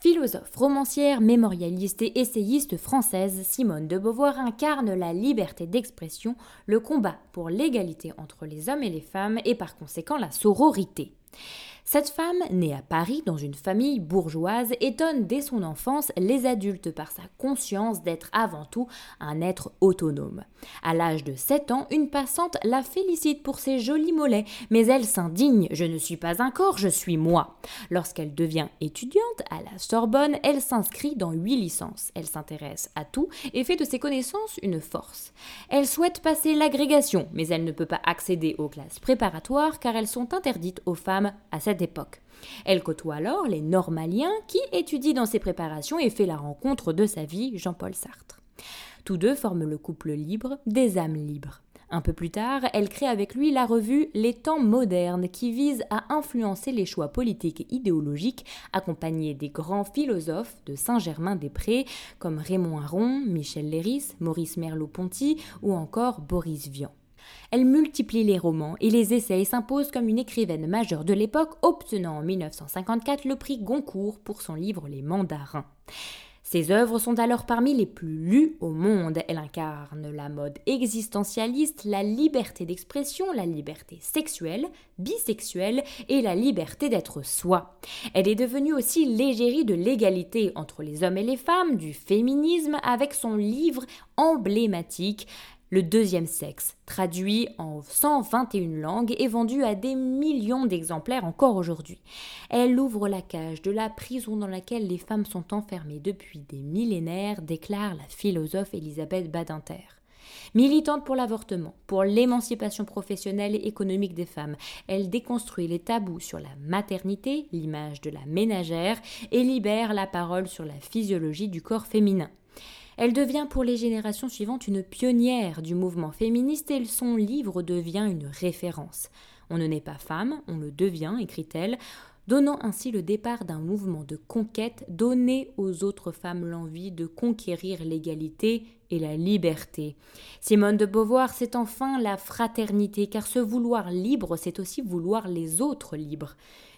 Philosophe, romancière, mémorialiste et essayiste française, Simone de Beauvoir incarne la liberté d'expression, le combat pour l'égalité entre les hommes et les femmes et par conséquent la sororité. Cette femme, née à Paris dans une famille bourgeoise, étonne dès son enfance les adultes par sa conscience d'être avant tout un être autonome. À l'âge de 7 ans, une passante la félicite pour ses jolis mollets, mais elle s'indigne Je ne suis pas un corps, je suis moi. Lorsqu'elle devient étudiante à la Sorbonne, elle s'inscrit dans huit licences. Elle s'intéresse à tout et fait de ses connaissances une force. Elle souhaite passer l'agrégation, mais elle ne peut pas accéder aux classes préparatoires car elles sont interdites aux femmes à cette époque. Elle côtoie alors les normaliens qui étudient dans ses préparations et fait la rencontre de sa vie, Jean-Paul Sartre. Tous deux forment le couple libre des âmes libres. Un peu plus tard, elle crée avec lui la revue Les temps modernes qui vise à influencer les choix politiques et idéologiques accompagnés des grands philosophes de Saint-Germain-des-Prés comme Raymond Aron, Michel Léris, Maurice Merleau-Ponty ou encore Boris Vian. Elle multiplie les romans et les essais et s'impose comme une écrivaine majeure de l'époque, obtenant en 1954 le prix Goncourt pour son livre Les Mandarins. Ses œuvres sont alors parmi les plus lues au monde. Elle incarne la mode existentialiste, la liberté d'expression, la liberté sexuelle, bisexuelle et la liberté d'être soi. Elle est devenue aussi l'égérie de l'égalité entre les hommes et les femmes, du féminisme, avec son livre emblématique le deuxième sexe, traduit en 121 langues et vendu à des millions d'exemplaires encore aujourd'hui. Elle ouvre la cage de la prison dans laquelle les femmes sont enfermées depuis des millénaires, déclare la philosophe Elisabeth Badinter. Militante pour l'avortement, pour l'émancipation professionnelle et économique des femmes, elle déconstruit les tabous sur la maternité, l'image de la ménagère, et libère la parole sur la physiologie du corps féminin. Elle devient pour les générations suivantes une pionnière du mouvement féministe et son livre devient une référence. On ne naît pas femme, on le devient, écrit-elle, donnant ainsi le départ d'un mouvement de conquête donné aux autres femmes l'envie de conquérir l'égalité et la liberté. Simone de Beauvoir, c'est enfin la fraternité, car ce vouloir libre, c'est aussi vouloir les autres libres.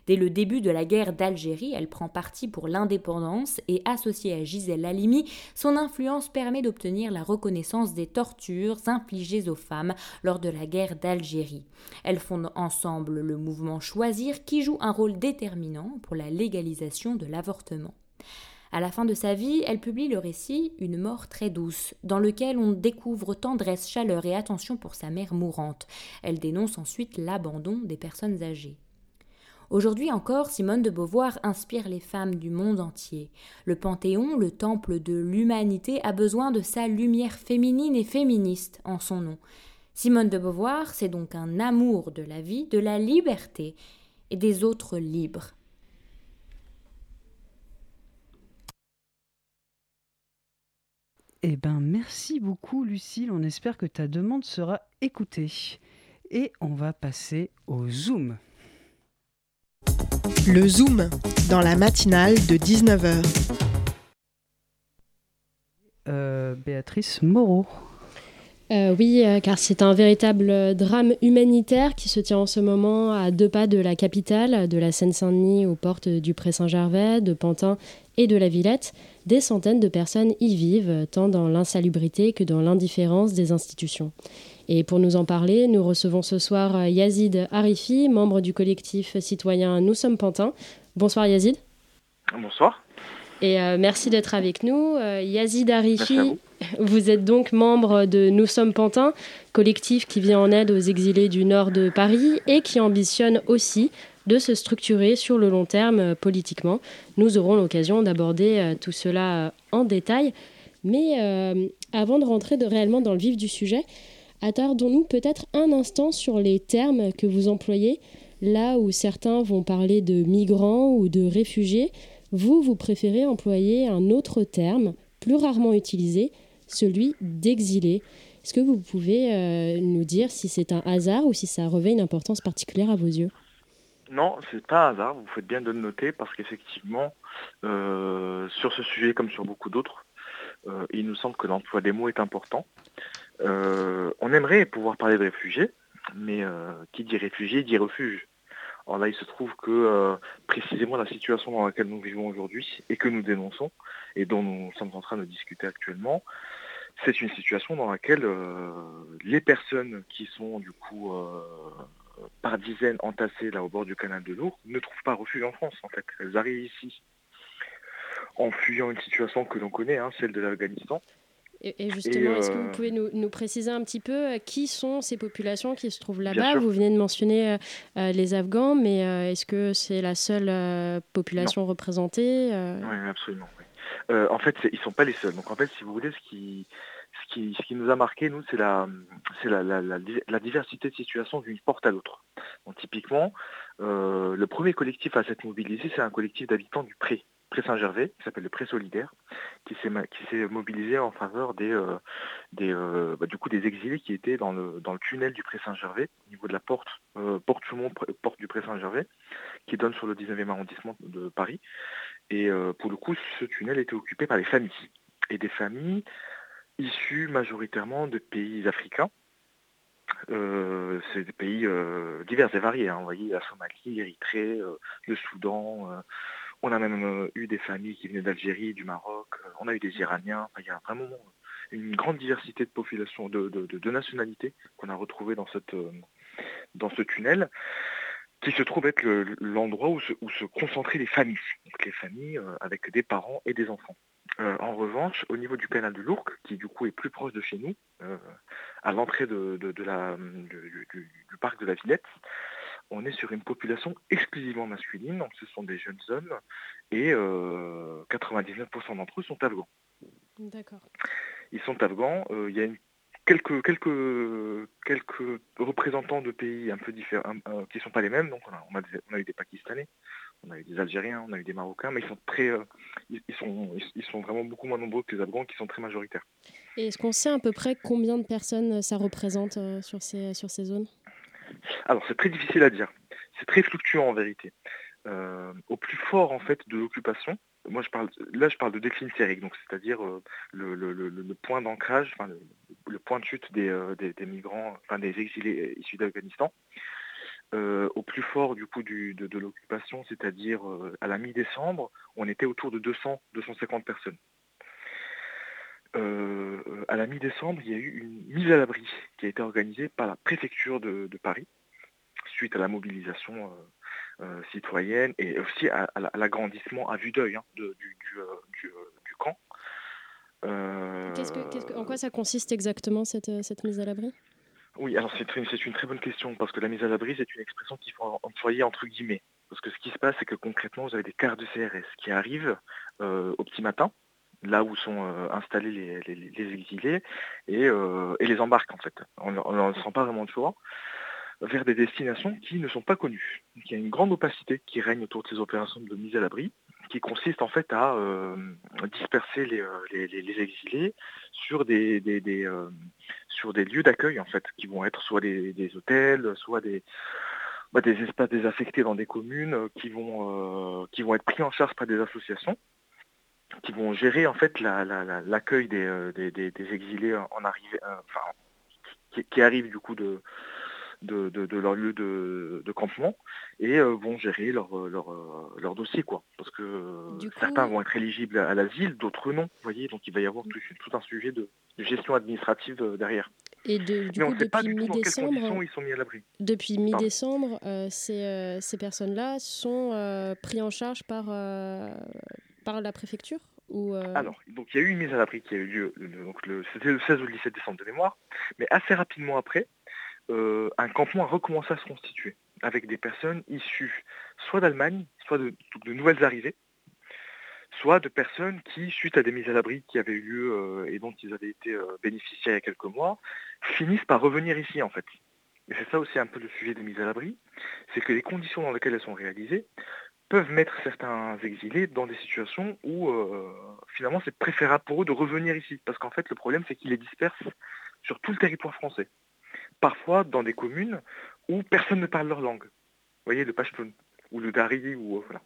Dès le début de la guerre d'Algérie, elle prend parti pour l'indépendance et associée à Gisèle Halimi, son influence permet d'obtenir la reconnaissance des tortures infligées aux femmes lors de la guerre d'Algérie. Elles fondent ensemble le mouvement Choisir qui joue un rôle déterminant pour la légalisation de l'avortement. À la fin de sa vie, elle publie le récit Une mort très douce, dans lequel on découvre tendresse, chaleur et attention pour sa mère mourante. Elle dénonce ensuite l'abandon des personnes âgées. Aujourd'hui encore, Simone de Beauvoir inspire les femmes du monde entier. Le Panthéon, le temple de l'humanité, a besoin de sa lumière féminine et féministe en son nom. Simone de Beauvoir, c'est donc un amour de la vie, de la liberté et des autres libres. Eh ben, merci beaucoup, Lucille. On espère que ta demande sera écoutée. Et on va passer au Zoom. Le Zoom, dans la matinale de 19h. Euh, Béatrice Moreau. Euh, oui, euh, car c'est un véritable drame humanitaire qui se tient en ce moment à deux pas de la capitale, de la Seine-Saint-Denis aux portes du Pré-Saint-Gervais, de Pantin et de la Villette. Des centaines de personnes y vivent, tant dans l'insalubrité que dans l'indifférence des institutions. Et pour nous en parler, nous recevons ce soir euh, Yazid Arifi, membre du collectif citoyen Nous sommes Pantin. Bonsoir Yazid. Bonsoir. Et euh, merci d'être avec nous. Euh, Yazid Arifi, vous. êtes donc membre de Nous sommes Pantin, collectif qui vient en aide aux exilés du nord de Paris et qui ambitionne aussi de se structurer sur le long terme politiquement. Nous aurons l'occasion d'aborder tout cela en détail. Mais avant de rentrer de, réellement dans le vif du sujet, Attardons-nous peut-être un instant sur les termes que vous employez, là où certains vont parler de migrants ou de réfugiés. Vous, vous préférez employer un autre terme, plus rarement utilisé, celui d'exilé. Est-ce que vous pouvez euh, nous dire si c'est un hasard ou si ça revêt une importance particulière à vos yeux? Non, c'est pas un hasard, vous faites bien de le noter parce qu'effectivement, euh, sur ce sujet comme sur beaucoup d'autres, euh, il nous semble que l'emploi des mots est important. Euh, on aimerait pouvoir parler de réfugiés, mais euh, qui dit réfugié dit refuge. Alors là, il se trouve que précisément la situation dans laquelle nous vivons aujourd'hui et que nous dénonçons et dont nous sommes en train de discuter actuellement, c'est une situation dans laquelle les personnes qui sont du coup par dizaines entassées là au bord du canal de Lourdes ne trouvent pas refuge en France en fait. Elles arrivent ici en fuyant une situation que l'on connaît, hein, celle de l'Afghanistan. Et, justement, est-ce que vous euh, pouvez nous, préciser un petit peu euh, qui sont ces populations qui se trouvent là-bas? Vous venez de mentionner euh, les Afghans, mais est-ce que c'est la seule population représentée Oui, absolument. en fait, ils ne sont pas les seuls. Donc en fait, si vous voulez, ce qui, ce qui, ce qui nous a marqué, nous, c'est la, la, la, la, diversité de situations d'une porte à l'autre. Donc typiquement, le premier collectif à s'être mobilisé, c'est un collectif d'habitants du Pré, Pré Saint-Gervais, qui s'appelle le Pré Solidaire, qui s'est mobilisé en faveur des, euh, des euh, bah, du coup des exilés qui étaient dans le, tunnel du Pré Saint-Gervais, au niveau de la porte, euh, porte du Pré Saint-Gervais, qui donne sur le 19e arrondissement de Paris. Et pour le coup, ce tunnel était occupé par les familles. Et des familles issues majoritairement de pays africains, c'est des pays divers et variés. Vous voyez, la Somalie, l'Érythrée, le Soudan, on a même euh, eu des familles qui venaient d'Algérie, du Maroc, euh, on a eu des Iraniens, il y a vraiment une grande diversité de populations, de, nationalités qu'on a retrouvées dans, euh, ce tunnel qui se trouve être l'endroit où, se, concentraient les familles, donc les familles avec des parents et des enfants. en revanche, au niveau du canal de l'Ourcq, qui du coup est plus proche de chez nous, à l'entrée du, parc de la Villette, on est sur une population exclusivement masculine, donc ce sont des jeunes hommes, et 99% euh, d'entre eux sont afghans. D'accord. Ils sont afghans, euh, il y a une quelques, quelques, quelques représentants de pays un peu différents, qui ne sont pas les mêmes. Donc on a, on a, eu des Pakistanais, on a eu des Algériens, on a eu des Marocains, mais ils sont très, ils, sont, ils, sont vraiment beaucoup moins nombreux que les Afghans qui sont très majoritaires. Et est-ce qu'on sait à peu près combien de personnes ça représente sur ces, sur ces zones? Alors c'est très difficile à dire. C'est très fluctuant en vérité. au plus fort en fait de l'occupation, moi je parle là je parle de déclin sérique, donc c'est-à-dire euh, le, point d'ancrage, le, point de chute des, euh, migrants, des exilés issus d'Afghanistan. Euh, au plus fort du coup de, l'occupation, c'est-à-dire à la mi-décembre, on était autour de 200-250 personnes. À la mi-décembre, il y a eu une mise à l'abri qui a été organisée par la préfecture de Paris suite à la mobilisation euh, citoyenne et aussi à, l'agrandissement à vue d'œil hein, du, euh, euh, camp. en quoi ça consiste exactement cette, mise à l'abri? Oui, alors c'est une, une, très bonne question parce que la mise à l'abri, c'est une expression qu'il faut employer entre guillemets. Parce que ce qui se passe, c'est que concrètement, vous avez des quarts de CRS qui arrivent au petit matin, là où sont installés les, exilés, et, les embarquent en fait. On ne sent pas vraiment choix vers des destinations qui ne sont pas connues. il y a une grande opacité qui règne autour de ces opérations de mise à l'abri, qui consiste en fait à euh, disperser euh, les, exilés sur des, euh, lieux d'accueil en fait, qui vont être soit des, hôtels, soit des, bah, des espaces désaffectés dans des communes qui vont être pris en charge par des associations qui vont gérer en fait l'accueil des, des, exilés en arrivée, qui, qui, arrivent du coup de, de, leur lieu de, campement et euh, vont gérer leur, euh, euh, leur, dossier. Quoi. Parce que certains vont être éligibles à l'asile, d'autres non. Voyez donc il va y avoir tout, un sujet de, gestion administrative derrière. Et du coup, depuis mi-décembre, ils sont mis à l'abri. Depuis mi-décembre, ces, ces personnes-là sont prises en charge par, la préfecture ou Alors, donc il y a eu une mise à l'abri qui a eu lieu, donc le, c'était le 16 ou le 17 décembre de mémoire, mais assez rapidement après, euh, un campement a recommencé à se constituer avec des personnes issues soit d'Allemagne, soit de, nouvelles arrivées, soit de personnes qui, suite à des mises à l'abri qui avaient eu lieu euh, et dont ils avaient été euh, bénéficiaires il y a quelques mois, finissent par revenir ici en fait. Et c'est ça aussi un peu le sujet des mises à l'abri, c'est que les conditions dans lesquelles elles sont réalisées peuvent mettre certains exilés dans des situations où finalement c'est préférable pour eux de revenir ici. Parce qu'en fait le problème c'est qu'ils les dispersent sur tout le territoire français parfois dans des communes où personne ne parle leur langue. Vous voyez, le Pashtun ou le Dari ou euh, voilà.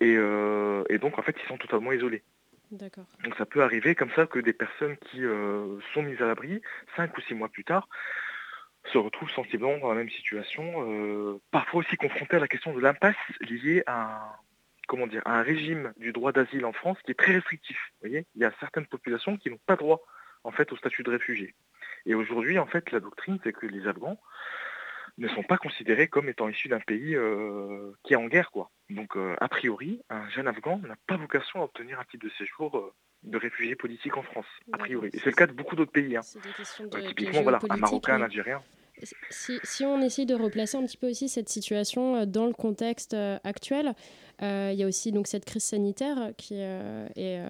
Euh, et, donc en fait ils sont totalement isolés. D'accord. Donc ça peut arriver comme ça que des personnes qui euh, sont mises à l'abri, cinq ou six mois plus tard, se retrouvent sensiblement dans la même situation, parfois aussi confrontées à la question de l'impasse liée à comment dire, un régime du droit d'asile en France qui est très restrictif. Il y a certaines populations qui n'ont pas droit en fait au statut de réfugié. Et aujourd'hui, en fait, la doctrine, c'est que les Afghans ne sont pas considérés comme étant issus d'un pays euh, qui est en guerre. Donc, euh, a priori, un jeune Afghan n'a pas vocation à obtenir un titre de séjour euh, de réfugié politique en France, a priori. Et c'est le cas de beaucoup d'autres pays. Hein. typiquement, voilà, un Marocain, un Algérien. Si, on essaye de replacer un petit peu aussi cette situation dans le contexte actuel, il y a aussi donc cette crise sanitaire qui est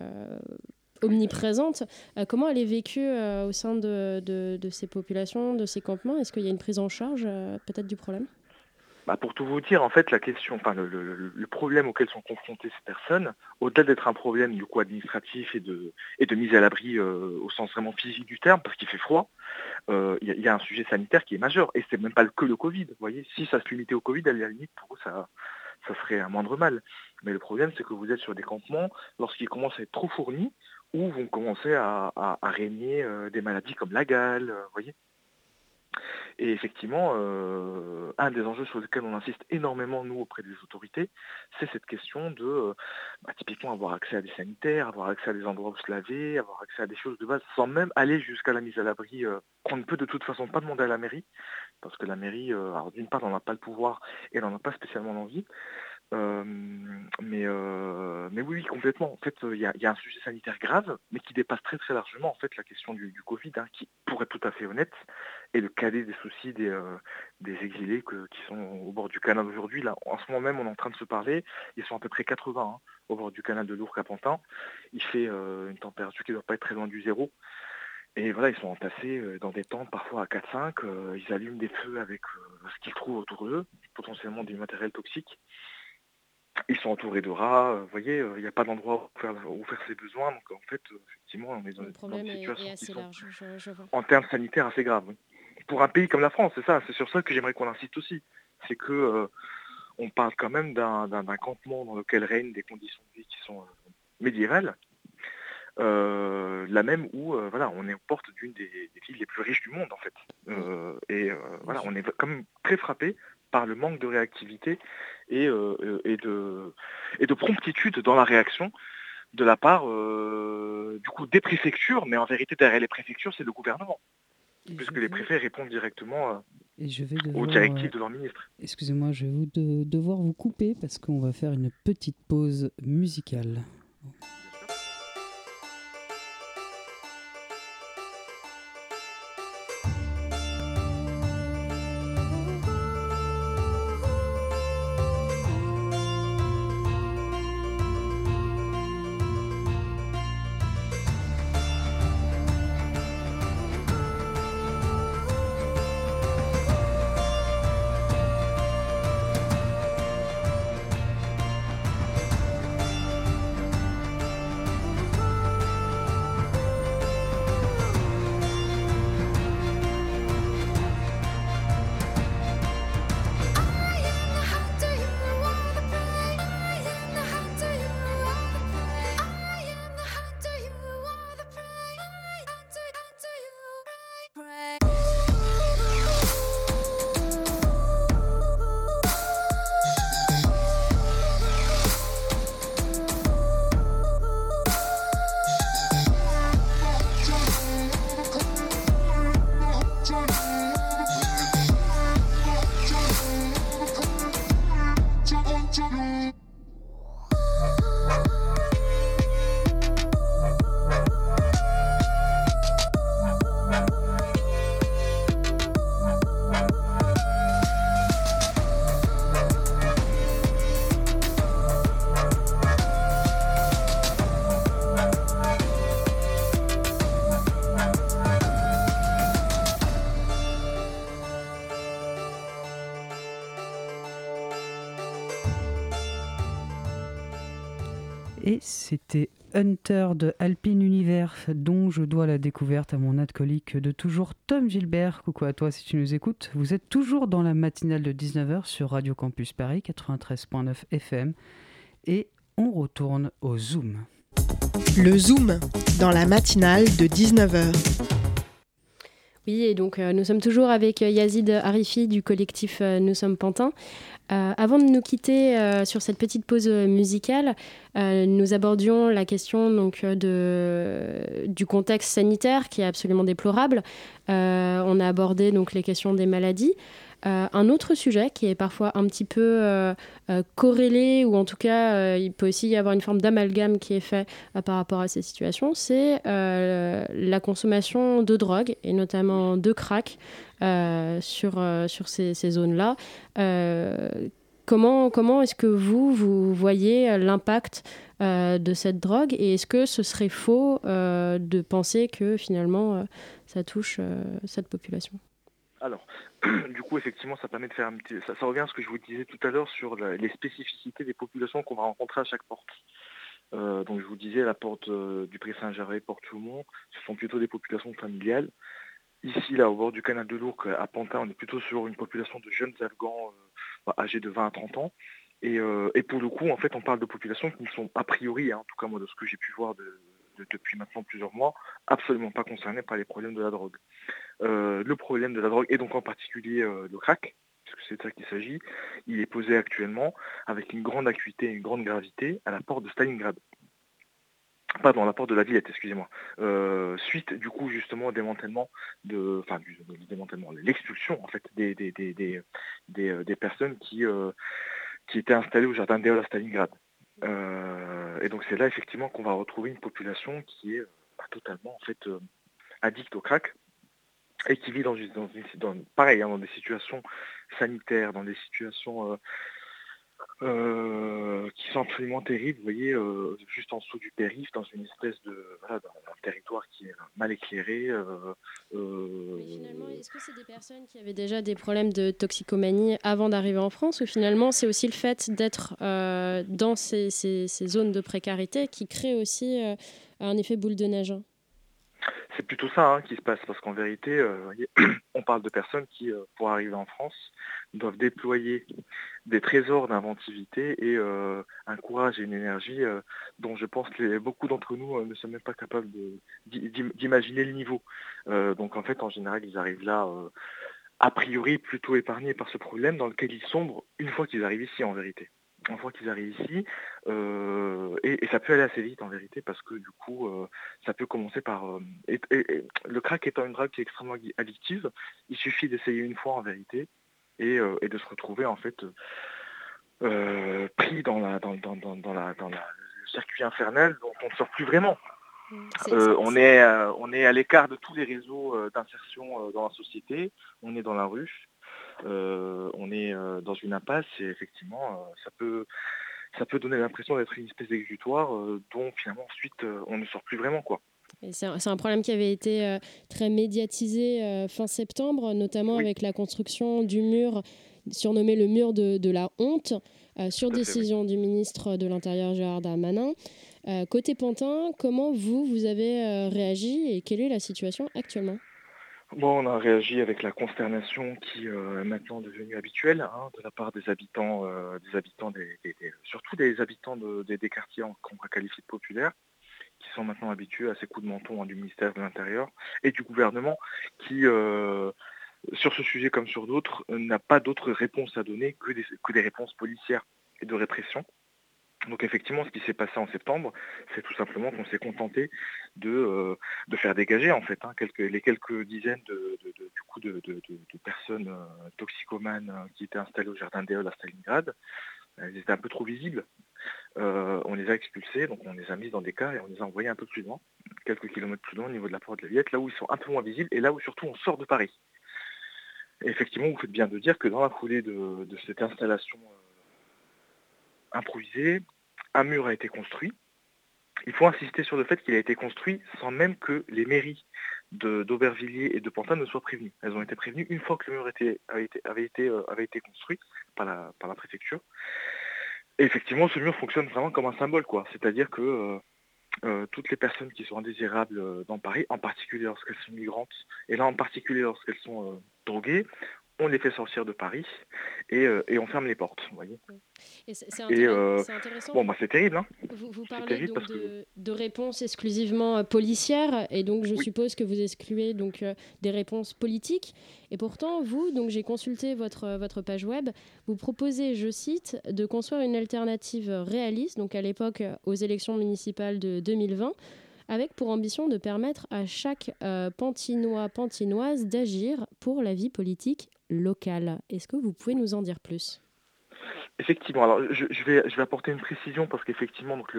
omniprésente. Euh, comment elle est vécue euh, au sein de, ces populations, de ces campements? Est-ce qu'il y a une prise en charge euh, peut-être du problème? Bah pour tout vous dire, en fait, la question, enfin, le, problème auquel sont confrontées ces personnes, au-delà d'être un problème du coup administratif et de, mise à l'abri au sens vraiment physique du terme, parce qu'il fait froid, il y, a un sujet sanitaire qui est majeur. Et c'est même pas que le Covid. Vous voyez, si ça se limitait au Covid, à la limite, pour eux, ça, ça serait un moindre mal. Mais le problème, c'est que vous êtes sur des campements, lorsqu'ils commencent à être trop fournis, où vont commencer à, régner euh, des maladies comme la gale, euh, voyez. Et effectivement, euh, un des enjeux sur lesquels on insiste énormément, nous, auprès des autorités, c'est cette question de, bah, typiquement, avoir accès à des sanitaires, avoir accès à des endroits où se laver, avoir accès à des choses de base, sans même aller jusqu'à la mise à l'abri, qu'on ne peut de toute façon pas demander à la mairie, parce que la mairie, alors d'une part, n'en a pas le pouvoir et n'en a pas spécialement l'envie, euh, mais, euh, mais oui, complètement. En fait, il y, a un sujet sanitaire grave, mais qui dépasse très très largement en fait la question du, Covid, hein, qui, pour être tout à fait honnête, est le cadet des soucis des, euh, des exilés qui sont au bord du canal aujourd'hui. Là, en ce moment même, on est en train de se parler. Ils sont à peu près 80 hein, au bord du canal de Lourdes-Capentin. Il fait une température qui ne doit pas être très loin du zéro. Et voilà, ils sont entassés dans des tentes parfois à 4-5, ils allument des feux avec ce qu'ils trouvent autour d'eux, potentiellement du matériel toxique. Ils sont entourés de rats, vous voyez, il n'y a pas d'endroit où faire, où faire ses besoins, donc en fait, effectivement, on est dans, une situation qui large, en termes sanitaires assez grave. Pour un pays comme la France, c'est ça, c'est sur ça que j'aimerais qu'on insiste aussi. C'est que on parle quand même d'un campement dans lequel règnent des conditions de vie qui sont médiévales, euh, la même où euh, voilà, on est aux portes d'une des, villes les plus riches du monde en fait. Euh, et voilà, on est quand même très frappé par le manque de réactivité et, et, de, et de promptitude dans la réaction de la part du coup des préfectures, mais en vérité derrière les préfectures c'est le gouvernement, puisque les préfets répondent directement et je vais aux directives de leur ministre. Excusez-moi, je vais vous devoir vous couper parce qu'on va faire une petite pause musicale. Hunter de Alpine Univers, dont je dois la découverte à mon alcoolique de toujours, Tom Gilbert. Coucou à toi si tu nous écoutes. Vous êtes toujours dans la matinale de 19h sur Radio Campus Paris 93.9 FM et on retourne au Zoom. Le Zoom, dans la matinale de 19h. Oui, et donc euh, nous sommes toujours avec euh, Yazid Arifi du collectif euh, Nous sommes Pantins. Euh, avant de nous quitter euh, sur cette petite pause musicale, euh, nous abordions la question du contexte sanitaire qui est absolument déplorable. on a abordé donc, les questions des maladies. Un autre sujet qui est parfois un petit peu corrélé, ou en tout cas, il peut aussi y avoir une forme d'amalgame qui est fait par rapport à ces situations, c'est la consommation de drogue, et notamment de crack, euh, sur, euh, sur ces, ces zones-là. Euh, comment comment est-ce que vous, vous voyez l'impact de cette drogue et est-ce que ce serait faux de penser que finalement ça touche cette population? Alors, du coup, effectivement, ça permet de faire un petit... ça, revient à ce que je vous disais tout à l'heure sur les spécificités des populations qu'on va rencontrer à chaque porte. donc, je vous disais, la porte du Pré-Saint-Gervais, porte Chaumont, ce sont plutôt des populations familiales. Ici, là, au bord du canal de l'Ourcq, à Pantin, on est plutôt sur une population de jeunes Afghans euh, âgés de 20 à 30 ans. Euh, et, pour le coup, en fait, on parle de populations qui ne sont a priori, hein, en tout cas moi de ce que j'ai pu voir depuis maintenant plusieurs mois, absolument pas concernées par les problèmes de la drogue. Euh, le problème de la drogue, et donc en particulier le crack, puisque c'est de ça qu'il s'agit, il est posé actuellement avec une grande acuité et une grande gravité à la porte de Stalingrad. Pardon, la porte de la Villette, excusez-moi, euh, suite du coup justement au démantèlement de, enfin du, démantèlement, l'expulsion en fait des des, des, des, euh, personnes qui euh, qui étaient installées au jardin d'Eol à Stalingrad. et donc c'est là effectivement qu'on va retrouver une population qui est bah, totalement en fait addicte au crack et qui vit dans, dans, dans pareil hein, dans des situations sanitaires, dans des situations euh, qui sont absolument terribles, vous voyez, euh, juste en dessous du périph, dans une espèce de voilà, dans un territoire qui est mal éclairés. Mais finalement, est-ce que c'est des personnes qui avaient déjà des problèmes de toxicomanie avant d'arriver en France ou finalement c'est aussi le fait d'être dans ces, ces, zones de précarité qui crée aussi un effet boule de neige c'est plutôt ça hein, qui se passe, parce qu'en vérité, euh, on parle de personnes qui, euh, pour arriver en France, doivent déployer des trésors d'inventivité et euh, un courage et une énergie dont je pense que beaucoup d'entre nous ne sont même pas capables d'imaginer le niveau. donc en fait, en général, ils arrivent là a priori plutôt épargnés par ce problème dans lequel ils sombrent une fois qu'ils arrivent ici en vérité une fois qu'ils arrivent ici, euh, et, ça peut aller assez vite en vérité, parce que du coup, euh, ça peut commencer par... Euh, le crack étant une drogue qui est extrêmement addictive, il suffit d'essayer une fois en vérité, et, de se retrouver en fait pris dans, la, dans, dans, la, dans le circuit infernal dont on ne sort plus vraiment. On, est, on est à l'écart de tous les réseaux d'insertion dans la société, on est dans la rue, euh, on est euh, dans une impasse et effectivement, euh, ça peut ça peut donner l'impression d'être une espèce d'exutoire dont finalement ensuite on ne sort plus vraiment quoi. C'est un, problème qui avait été très médiatisé fin septembre, notamment avec la construction du mur surnommé le mur de, la honte, sur décision du ministre de l'Intérieur Gérard Darmanin. côté Pantin, comment vous, vous avez réagi et quelle est la situation actuellement? On a réagi avec la consternation qui euh, est maintenant devenue habituelle hein, de la part des habitants, euh, des des, surtout des habitants des, quartiers qu'on va qualifier de populaires, qui sont maintenant habitués à ces coups de menton hein, du ministère de l'Intérieur et du gouvernement qui, euh, sur ce sujet comme sur d'autres, n'a pas d'autre réponse à donner que des réponses policières et de répression. Donc effectivement, ce qui s'est passé en septembre, c'est tout simplement qu'on s'est contenté de, euh, faire dégager en fait hein, les quelques dizaines de, du coup de, personnes euh, toxicomanes euh, qui étaient installées au jardin d'Eole à Stalingrad. Elles étaient un peu trop visibles. on les a expulsés, donc on les a mis dans des cas et on les a envoyés un peu plus loin, quelques kilomètres plus loin au niveau de la porte de la Villette, là où ils sont un peu moins visibles et là où surtout on sort de Paris. Et effectivement, vous faites bien de dire que dans la foulée de, cette installation improvisé, un mur a été construit. Il faut insister sur le fait qu'il a été construit sans même que les mairies d'Aubervilliers et de Pantin ne soient prévenues. Elles ont été prévenues une fois que le mur avait, été, euh, avait, été, construit par la, par la préfecture. Et effectivement, ce mur fonctionne vraiment comme un symbole, quoi. C'est-à-dire que euh, euh, toutes les personnes qui sont indésirables dans Paris, en particulier lorsqu'elles sont migrantes, et là en particulier lorsqu'elles sont droguées, on les fait sortir de Paris et, euh, on ferme les portes. Vous voyez c'est euh, intéressant. Bon, bah, c'est terrible. Hein. vous, parlez donc de, réponses exclusivement euh, policières et donc je suppose que vous excluez donc des réponses politiques. Et pourtant, vous, donc j'ai consulté votre, votre page web, vous proposez, je cite, de construire une alternative réaliste, donc à l'époque aux élections municipales de 2020 avec pour ambition de permettre à chaque pantinois, pantinoise d'agir pour la vie politique locale. Est-ce que vous pouvez nous en dire plus? Effectivement, alors je, vais, je vais apporter une précision parce qu'effectivement, donc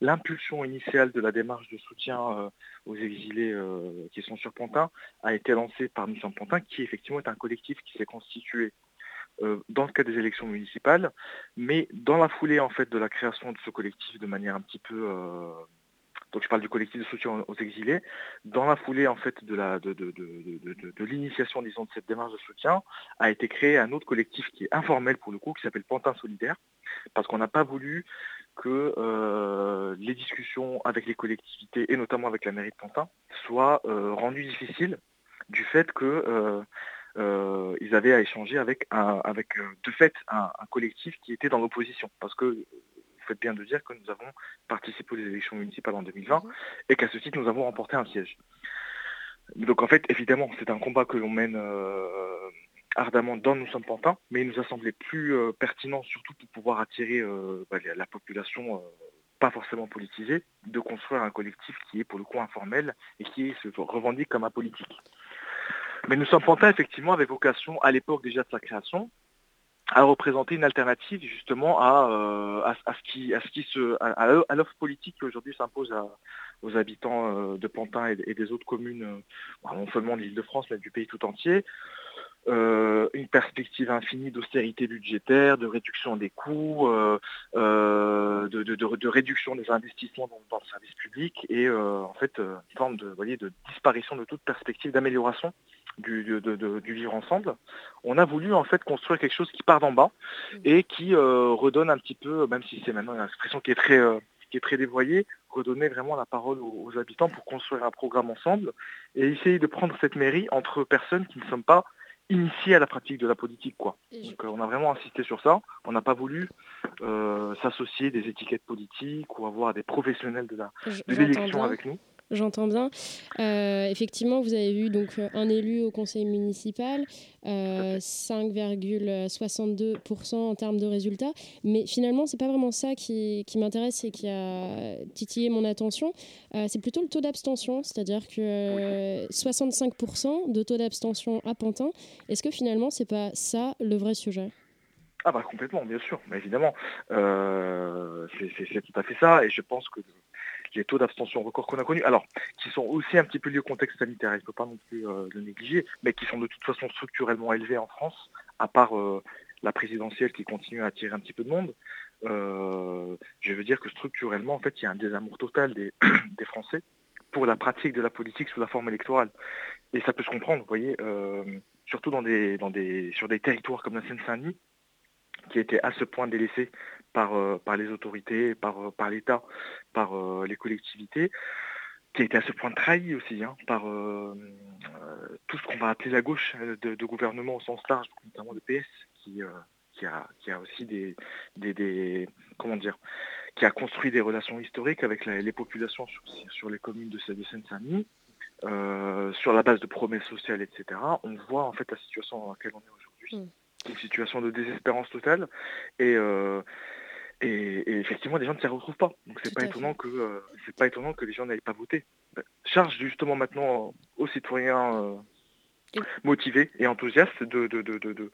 l'impulsion initiale de la démarche de soutien euh, aux exilés euh, qui sont sur Pantin a été lancée par Mission Pantin, qui effectivement est un collectif qui s'est constitué euh, dans le cadre des élections municipales, mais dans la foulée en fait de la création de ce collectif de manière un petit peu donc je parle du collectif de soutien aux exilés, dans la foulée en fait de la de, l'initiation disons de cette démarche de soutien, a été créé un autre collectif qui est informel pour le coup, qui s'appelle Pantin Solidaire, parce qu'on n'a pas voulu que euh, les discussions avec les collectivités et notamment avec la mairie de Pantin soient euh, rendues difficiles du fait que euh, ils avaient à échanger avec, un, avec de fait un, un collectif qui était dans l'opposition. Parce que faites bien de dire que nous avons participé aux élections municipales en 2020 mhm. et qu'à ce titre, nous avons remporté un siège. Donc en fait, évidemment, c'est un combat que l'on mène euh, ardemment dans Nous sommes Pantins, mais il nous a semblé plus euh, pertinent, surtout pour pouvoir attirer euh, bah, la population pas forcément politisée, de construire un collectif qui est pour le coup informel et qui se revendique comme un politique. Mais Nous sommes Pantins, effectivement, avait vocation à l'époque déjà de sa création à représenter une alternative justement à, euh, à, ce qui à ce qui se à, l'offre politique qui aujourd'hui s'impose aux habitants euh, de Pantin et, des autres communes, euh, non seulement de l'Île-de-France mais du pays tout entier. une perspective infinie d'austérité budgétaire, de réduction des coûts, euh, de, réduction des investissements dans, le service public et en fait une forme de, voyez, de disparition de toute perspective d'amélioration du, du, vivre ensemble. On a voulu en fait construire quelque chose qui part d'en bas mmh. et qui redonne un petit peu, même si c'est maintenant une expression qui est très qui est très dévoyée, redonner vraiment la parole aux, habitants pour construire un programme ensemble et essayer de prendre cette mairie entre personnes qui ne sont pas initié à la pratique de la politique. Quoi. Donc, euh, on a vraiment insisté sur ça. On n'a pas voulu euh, s'associer des étiquettes politiques ou avoir des professionnels de l'élection avec nous j'entends bien. Euh, effectivement, vous avez eu donc euh, un élu au conseil municipal, 5,62% euh, en termes de résultats. Mais finalement, c'est pas vraiment ça qui, m'intéresse et qui a titillé mon attention. c'est plutôt le taux d'abstention, c'est-à-dire que 65% de taux d'abstention à Pantin. Est-ce que finalement, c'est pas ça le vrai sujet? Ah bah complètement, bien sûr, évidemment, c'est tout à fait ça, et je pense que les taux d'abstention records qu'on a connus, alors qui sont aussi un petit peu liés au contexte sanitaire, il ne faut pas non plus euh, le négliger, mais qui sont de toute façon structurellement élevés en France, à part euh, la présidentielle qui continue à attirer un petit peu de monde. Euh, je veux dire que structurellement, en fait, il y a un désamour total des, Français pour la pratique de la politique sous la forme électorale. Et ça peut se comprendre, vous voyez, surtout dans des, dans des, sur des territoires comme la Seine-Saint-Denis, qui étaient à ce point délaissés par, par les autorités, par, par l'État, par euh, les collectivités, qui a été à ce point trahi aussi hein, par tout ce qu'on va appeler la gauche de, gouvernement au sens large, notamment le PS, qui, qui, a, qui a aussi des, des, comment dire, qui a construit des relations historiques avec les populations sur, les communes de, Seine-Saint-Denis, sur la base de promesses sociales, etc. On voit en fait la situation dans laquelle on est aujourd'hui. Mmh. Une situation de désespérance totale. Et, et, effectivement, les gens ne s'y retrouvent pas. Donc c'est pas étonnant que euh, c'est pas étonnant que les gens n'aillent pas voter. Charge justement maintenant aux citoyens euh, motivés et enthousiastes de, de, de, de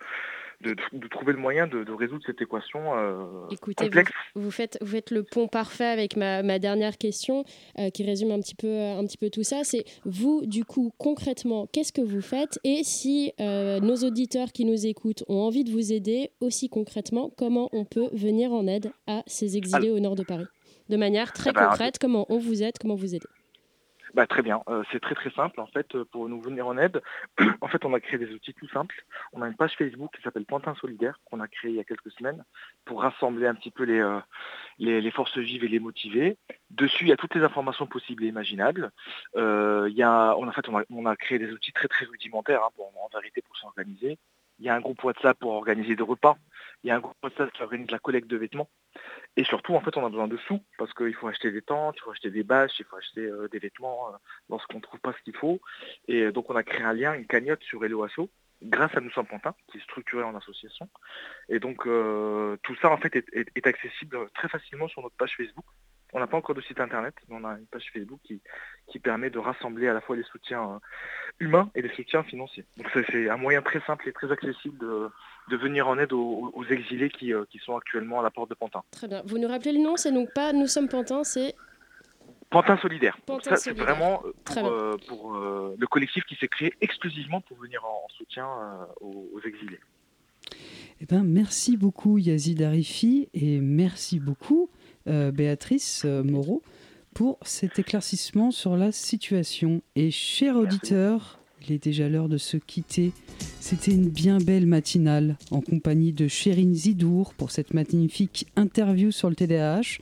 de, trouver le moyen de, résoudre cette équation euh, Écoutez, Vous, faites, vous faites le pont parfait avec ma, ma dernière question euh, qui résume un petit peu, euh, un petit peu tout ça. C'est vous, du coup, concrètement, qu'est-ce que vous faites? Et si nos auditeurs qui nous écoutent ont envie de vous aider, aussi concrètement, comment on peut venir en aide à ces exilés au nord de Paris? De manière très eh ben, concrète, comment on vous aide, comment vous aidez? Bah, très bien, euh, c'est très très simple en fait euh, pour nous venir en aide. en fait on a créé des outils tout simples. On a une page Facebook qui s'appelle Pantin Solidaire qu'on a créée il y a quelques semaines pour rassembler un petit peu les, euh, forces vives et les motiver. Dessus il y a toutes les informations possibles et imaginables. il y a, en fait on a, créé des outils très très rudimentaires hein, pour, en vérité pour s'organiser. Il y a un groupe WhatsApp pour organiser des repas. Il y a un groupe WhatsApp qui organise la collecte de vêtements. Et surtout, en fait, on a besoin de sous parce qu'il faut acheter des tentes, il faut acheter des bâches, il faut acheter euh, des vêtements euh, lorsqu'on ne trouve pas ce qu'il faut. Et donc, on a créé un lien, une cagnotte sur Hello grâce à Nous sommes Pantin, qui est structuré en association. Et donc, euh, tout ça, en fait, est, accessible très facilement sur notre page Facebook. On n'a pas encore de site internet, mais on a une page Facebook qui, qui permet de rassembler à la fois les soutiens humains et les soutiens financiers. Donc c'est un moyen très simple et très accessible de, de venir en aide aux, exilés qui, euh, qui, sont actuellement à la porte de Pantin. Très bien. Vous nous rappelez le nom C'est donc pas Nous sommes Pantin, c'est Pantin Solidaire. ça, c'est vraiment euh, pour, euh, le collectif qui s'est créé exclusivement pour venir en, soutien aux, exilés. Eh ben, merci beaucoup Yazid Arifi et merci beaucoup Béatrice Moreau pour cet éclaircissement sur la situation. Et chers auditeurs, il est déjà l'heure de se quitter. C'était une bien belle matinale en compagnie de Chérine Zidour pour cette magnifique interview sur le TDAH,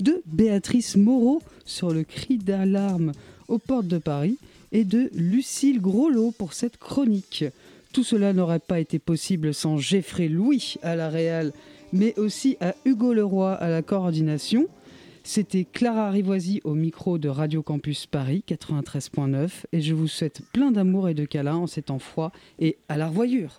de Béatrice Moreau sur le cri d'alarme aux portes de Paris et de Lucille Groslot pour cette chronique. Tout cela n'aurait pas été possible sans Geoffrey Louis à la Réal, mais aussi à Hugo Leroy à la coordination. C'était Clara Rivoisi au micro de Radio Campus Paris 93.9 et je vous souhaite plein d'amour et de câlins en ces temps froids et à la revoyure.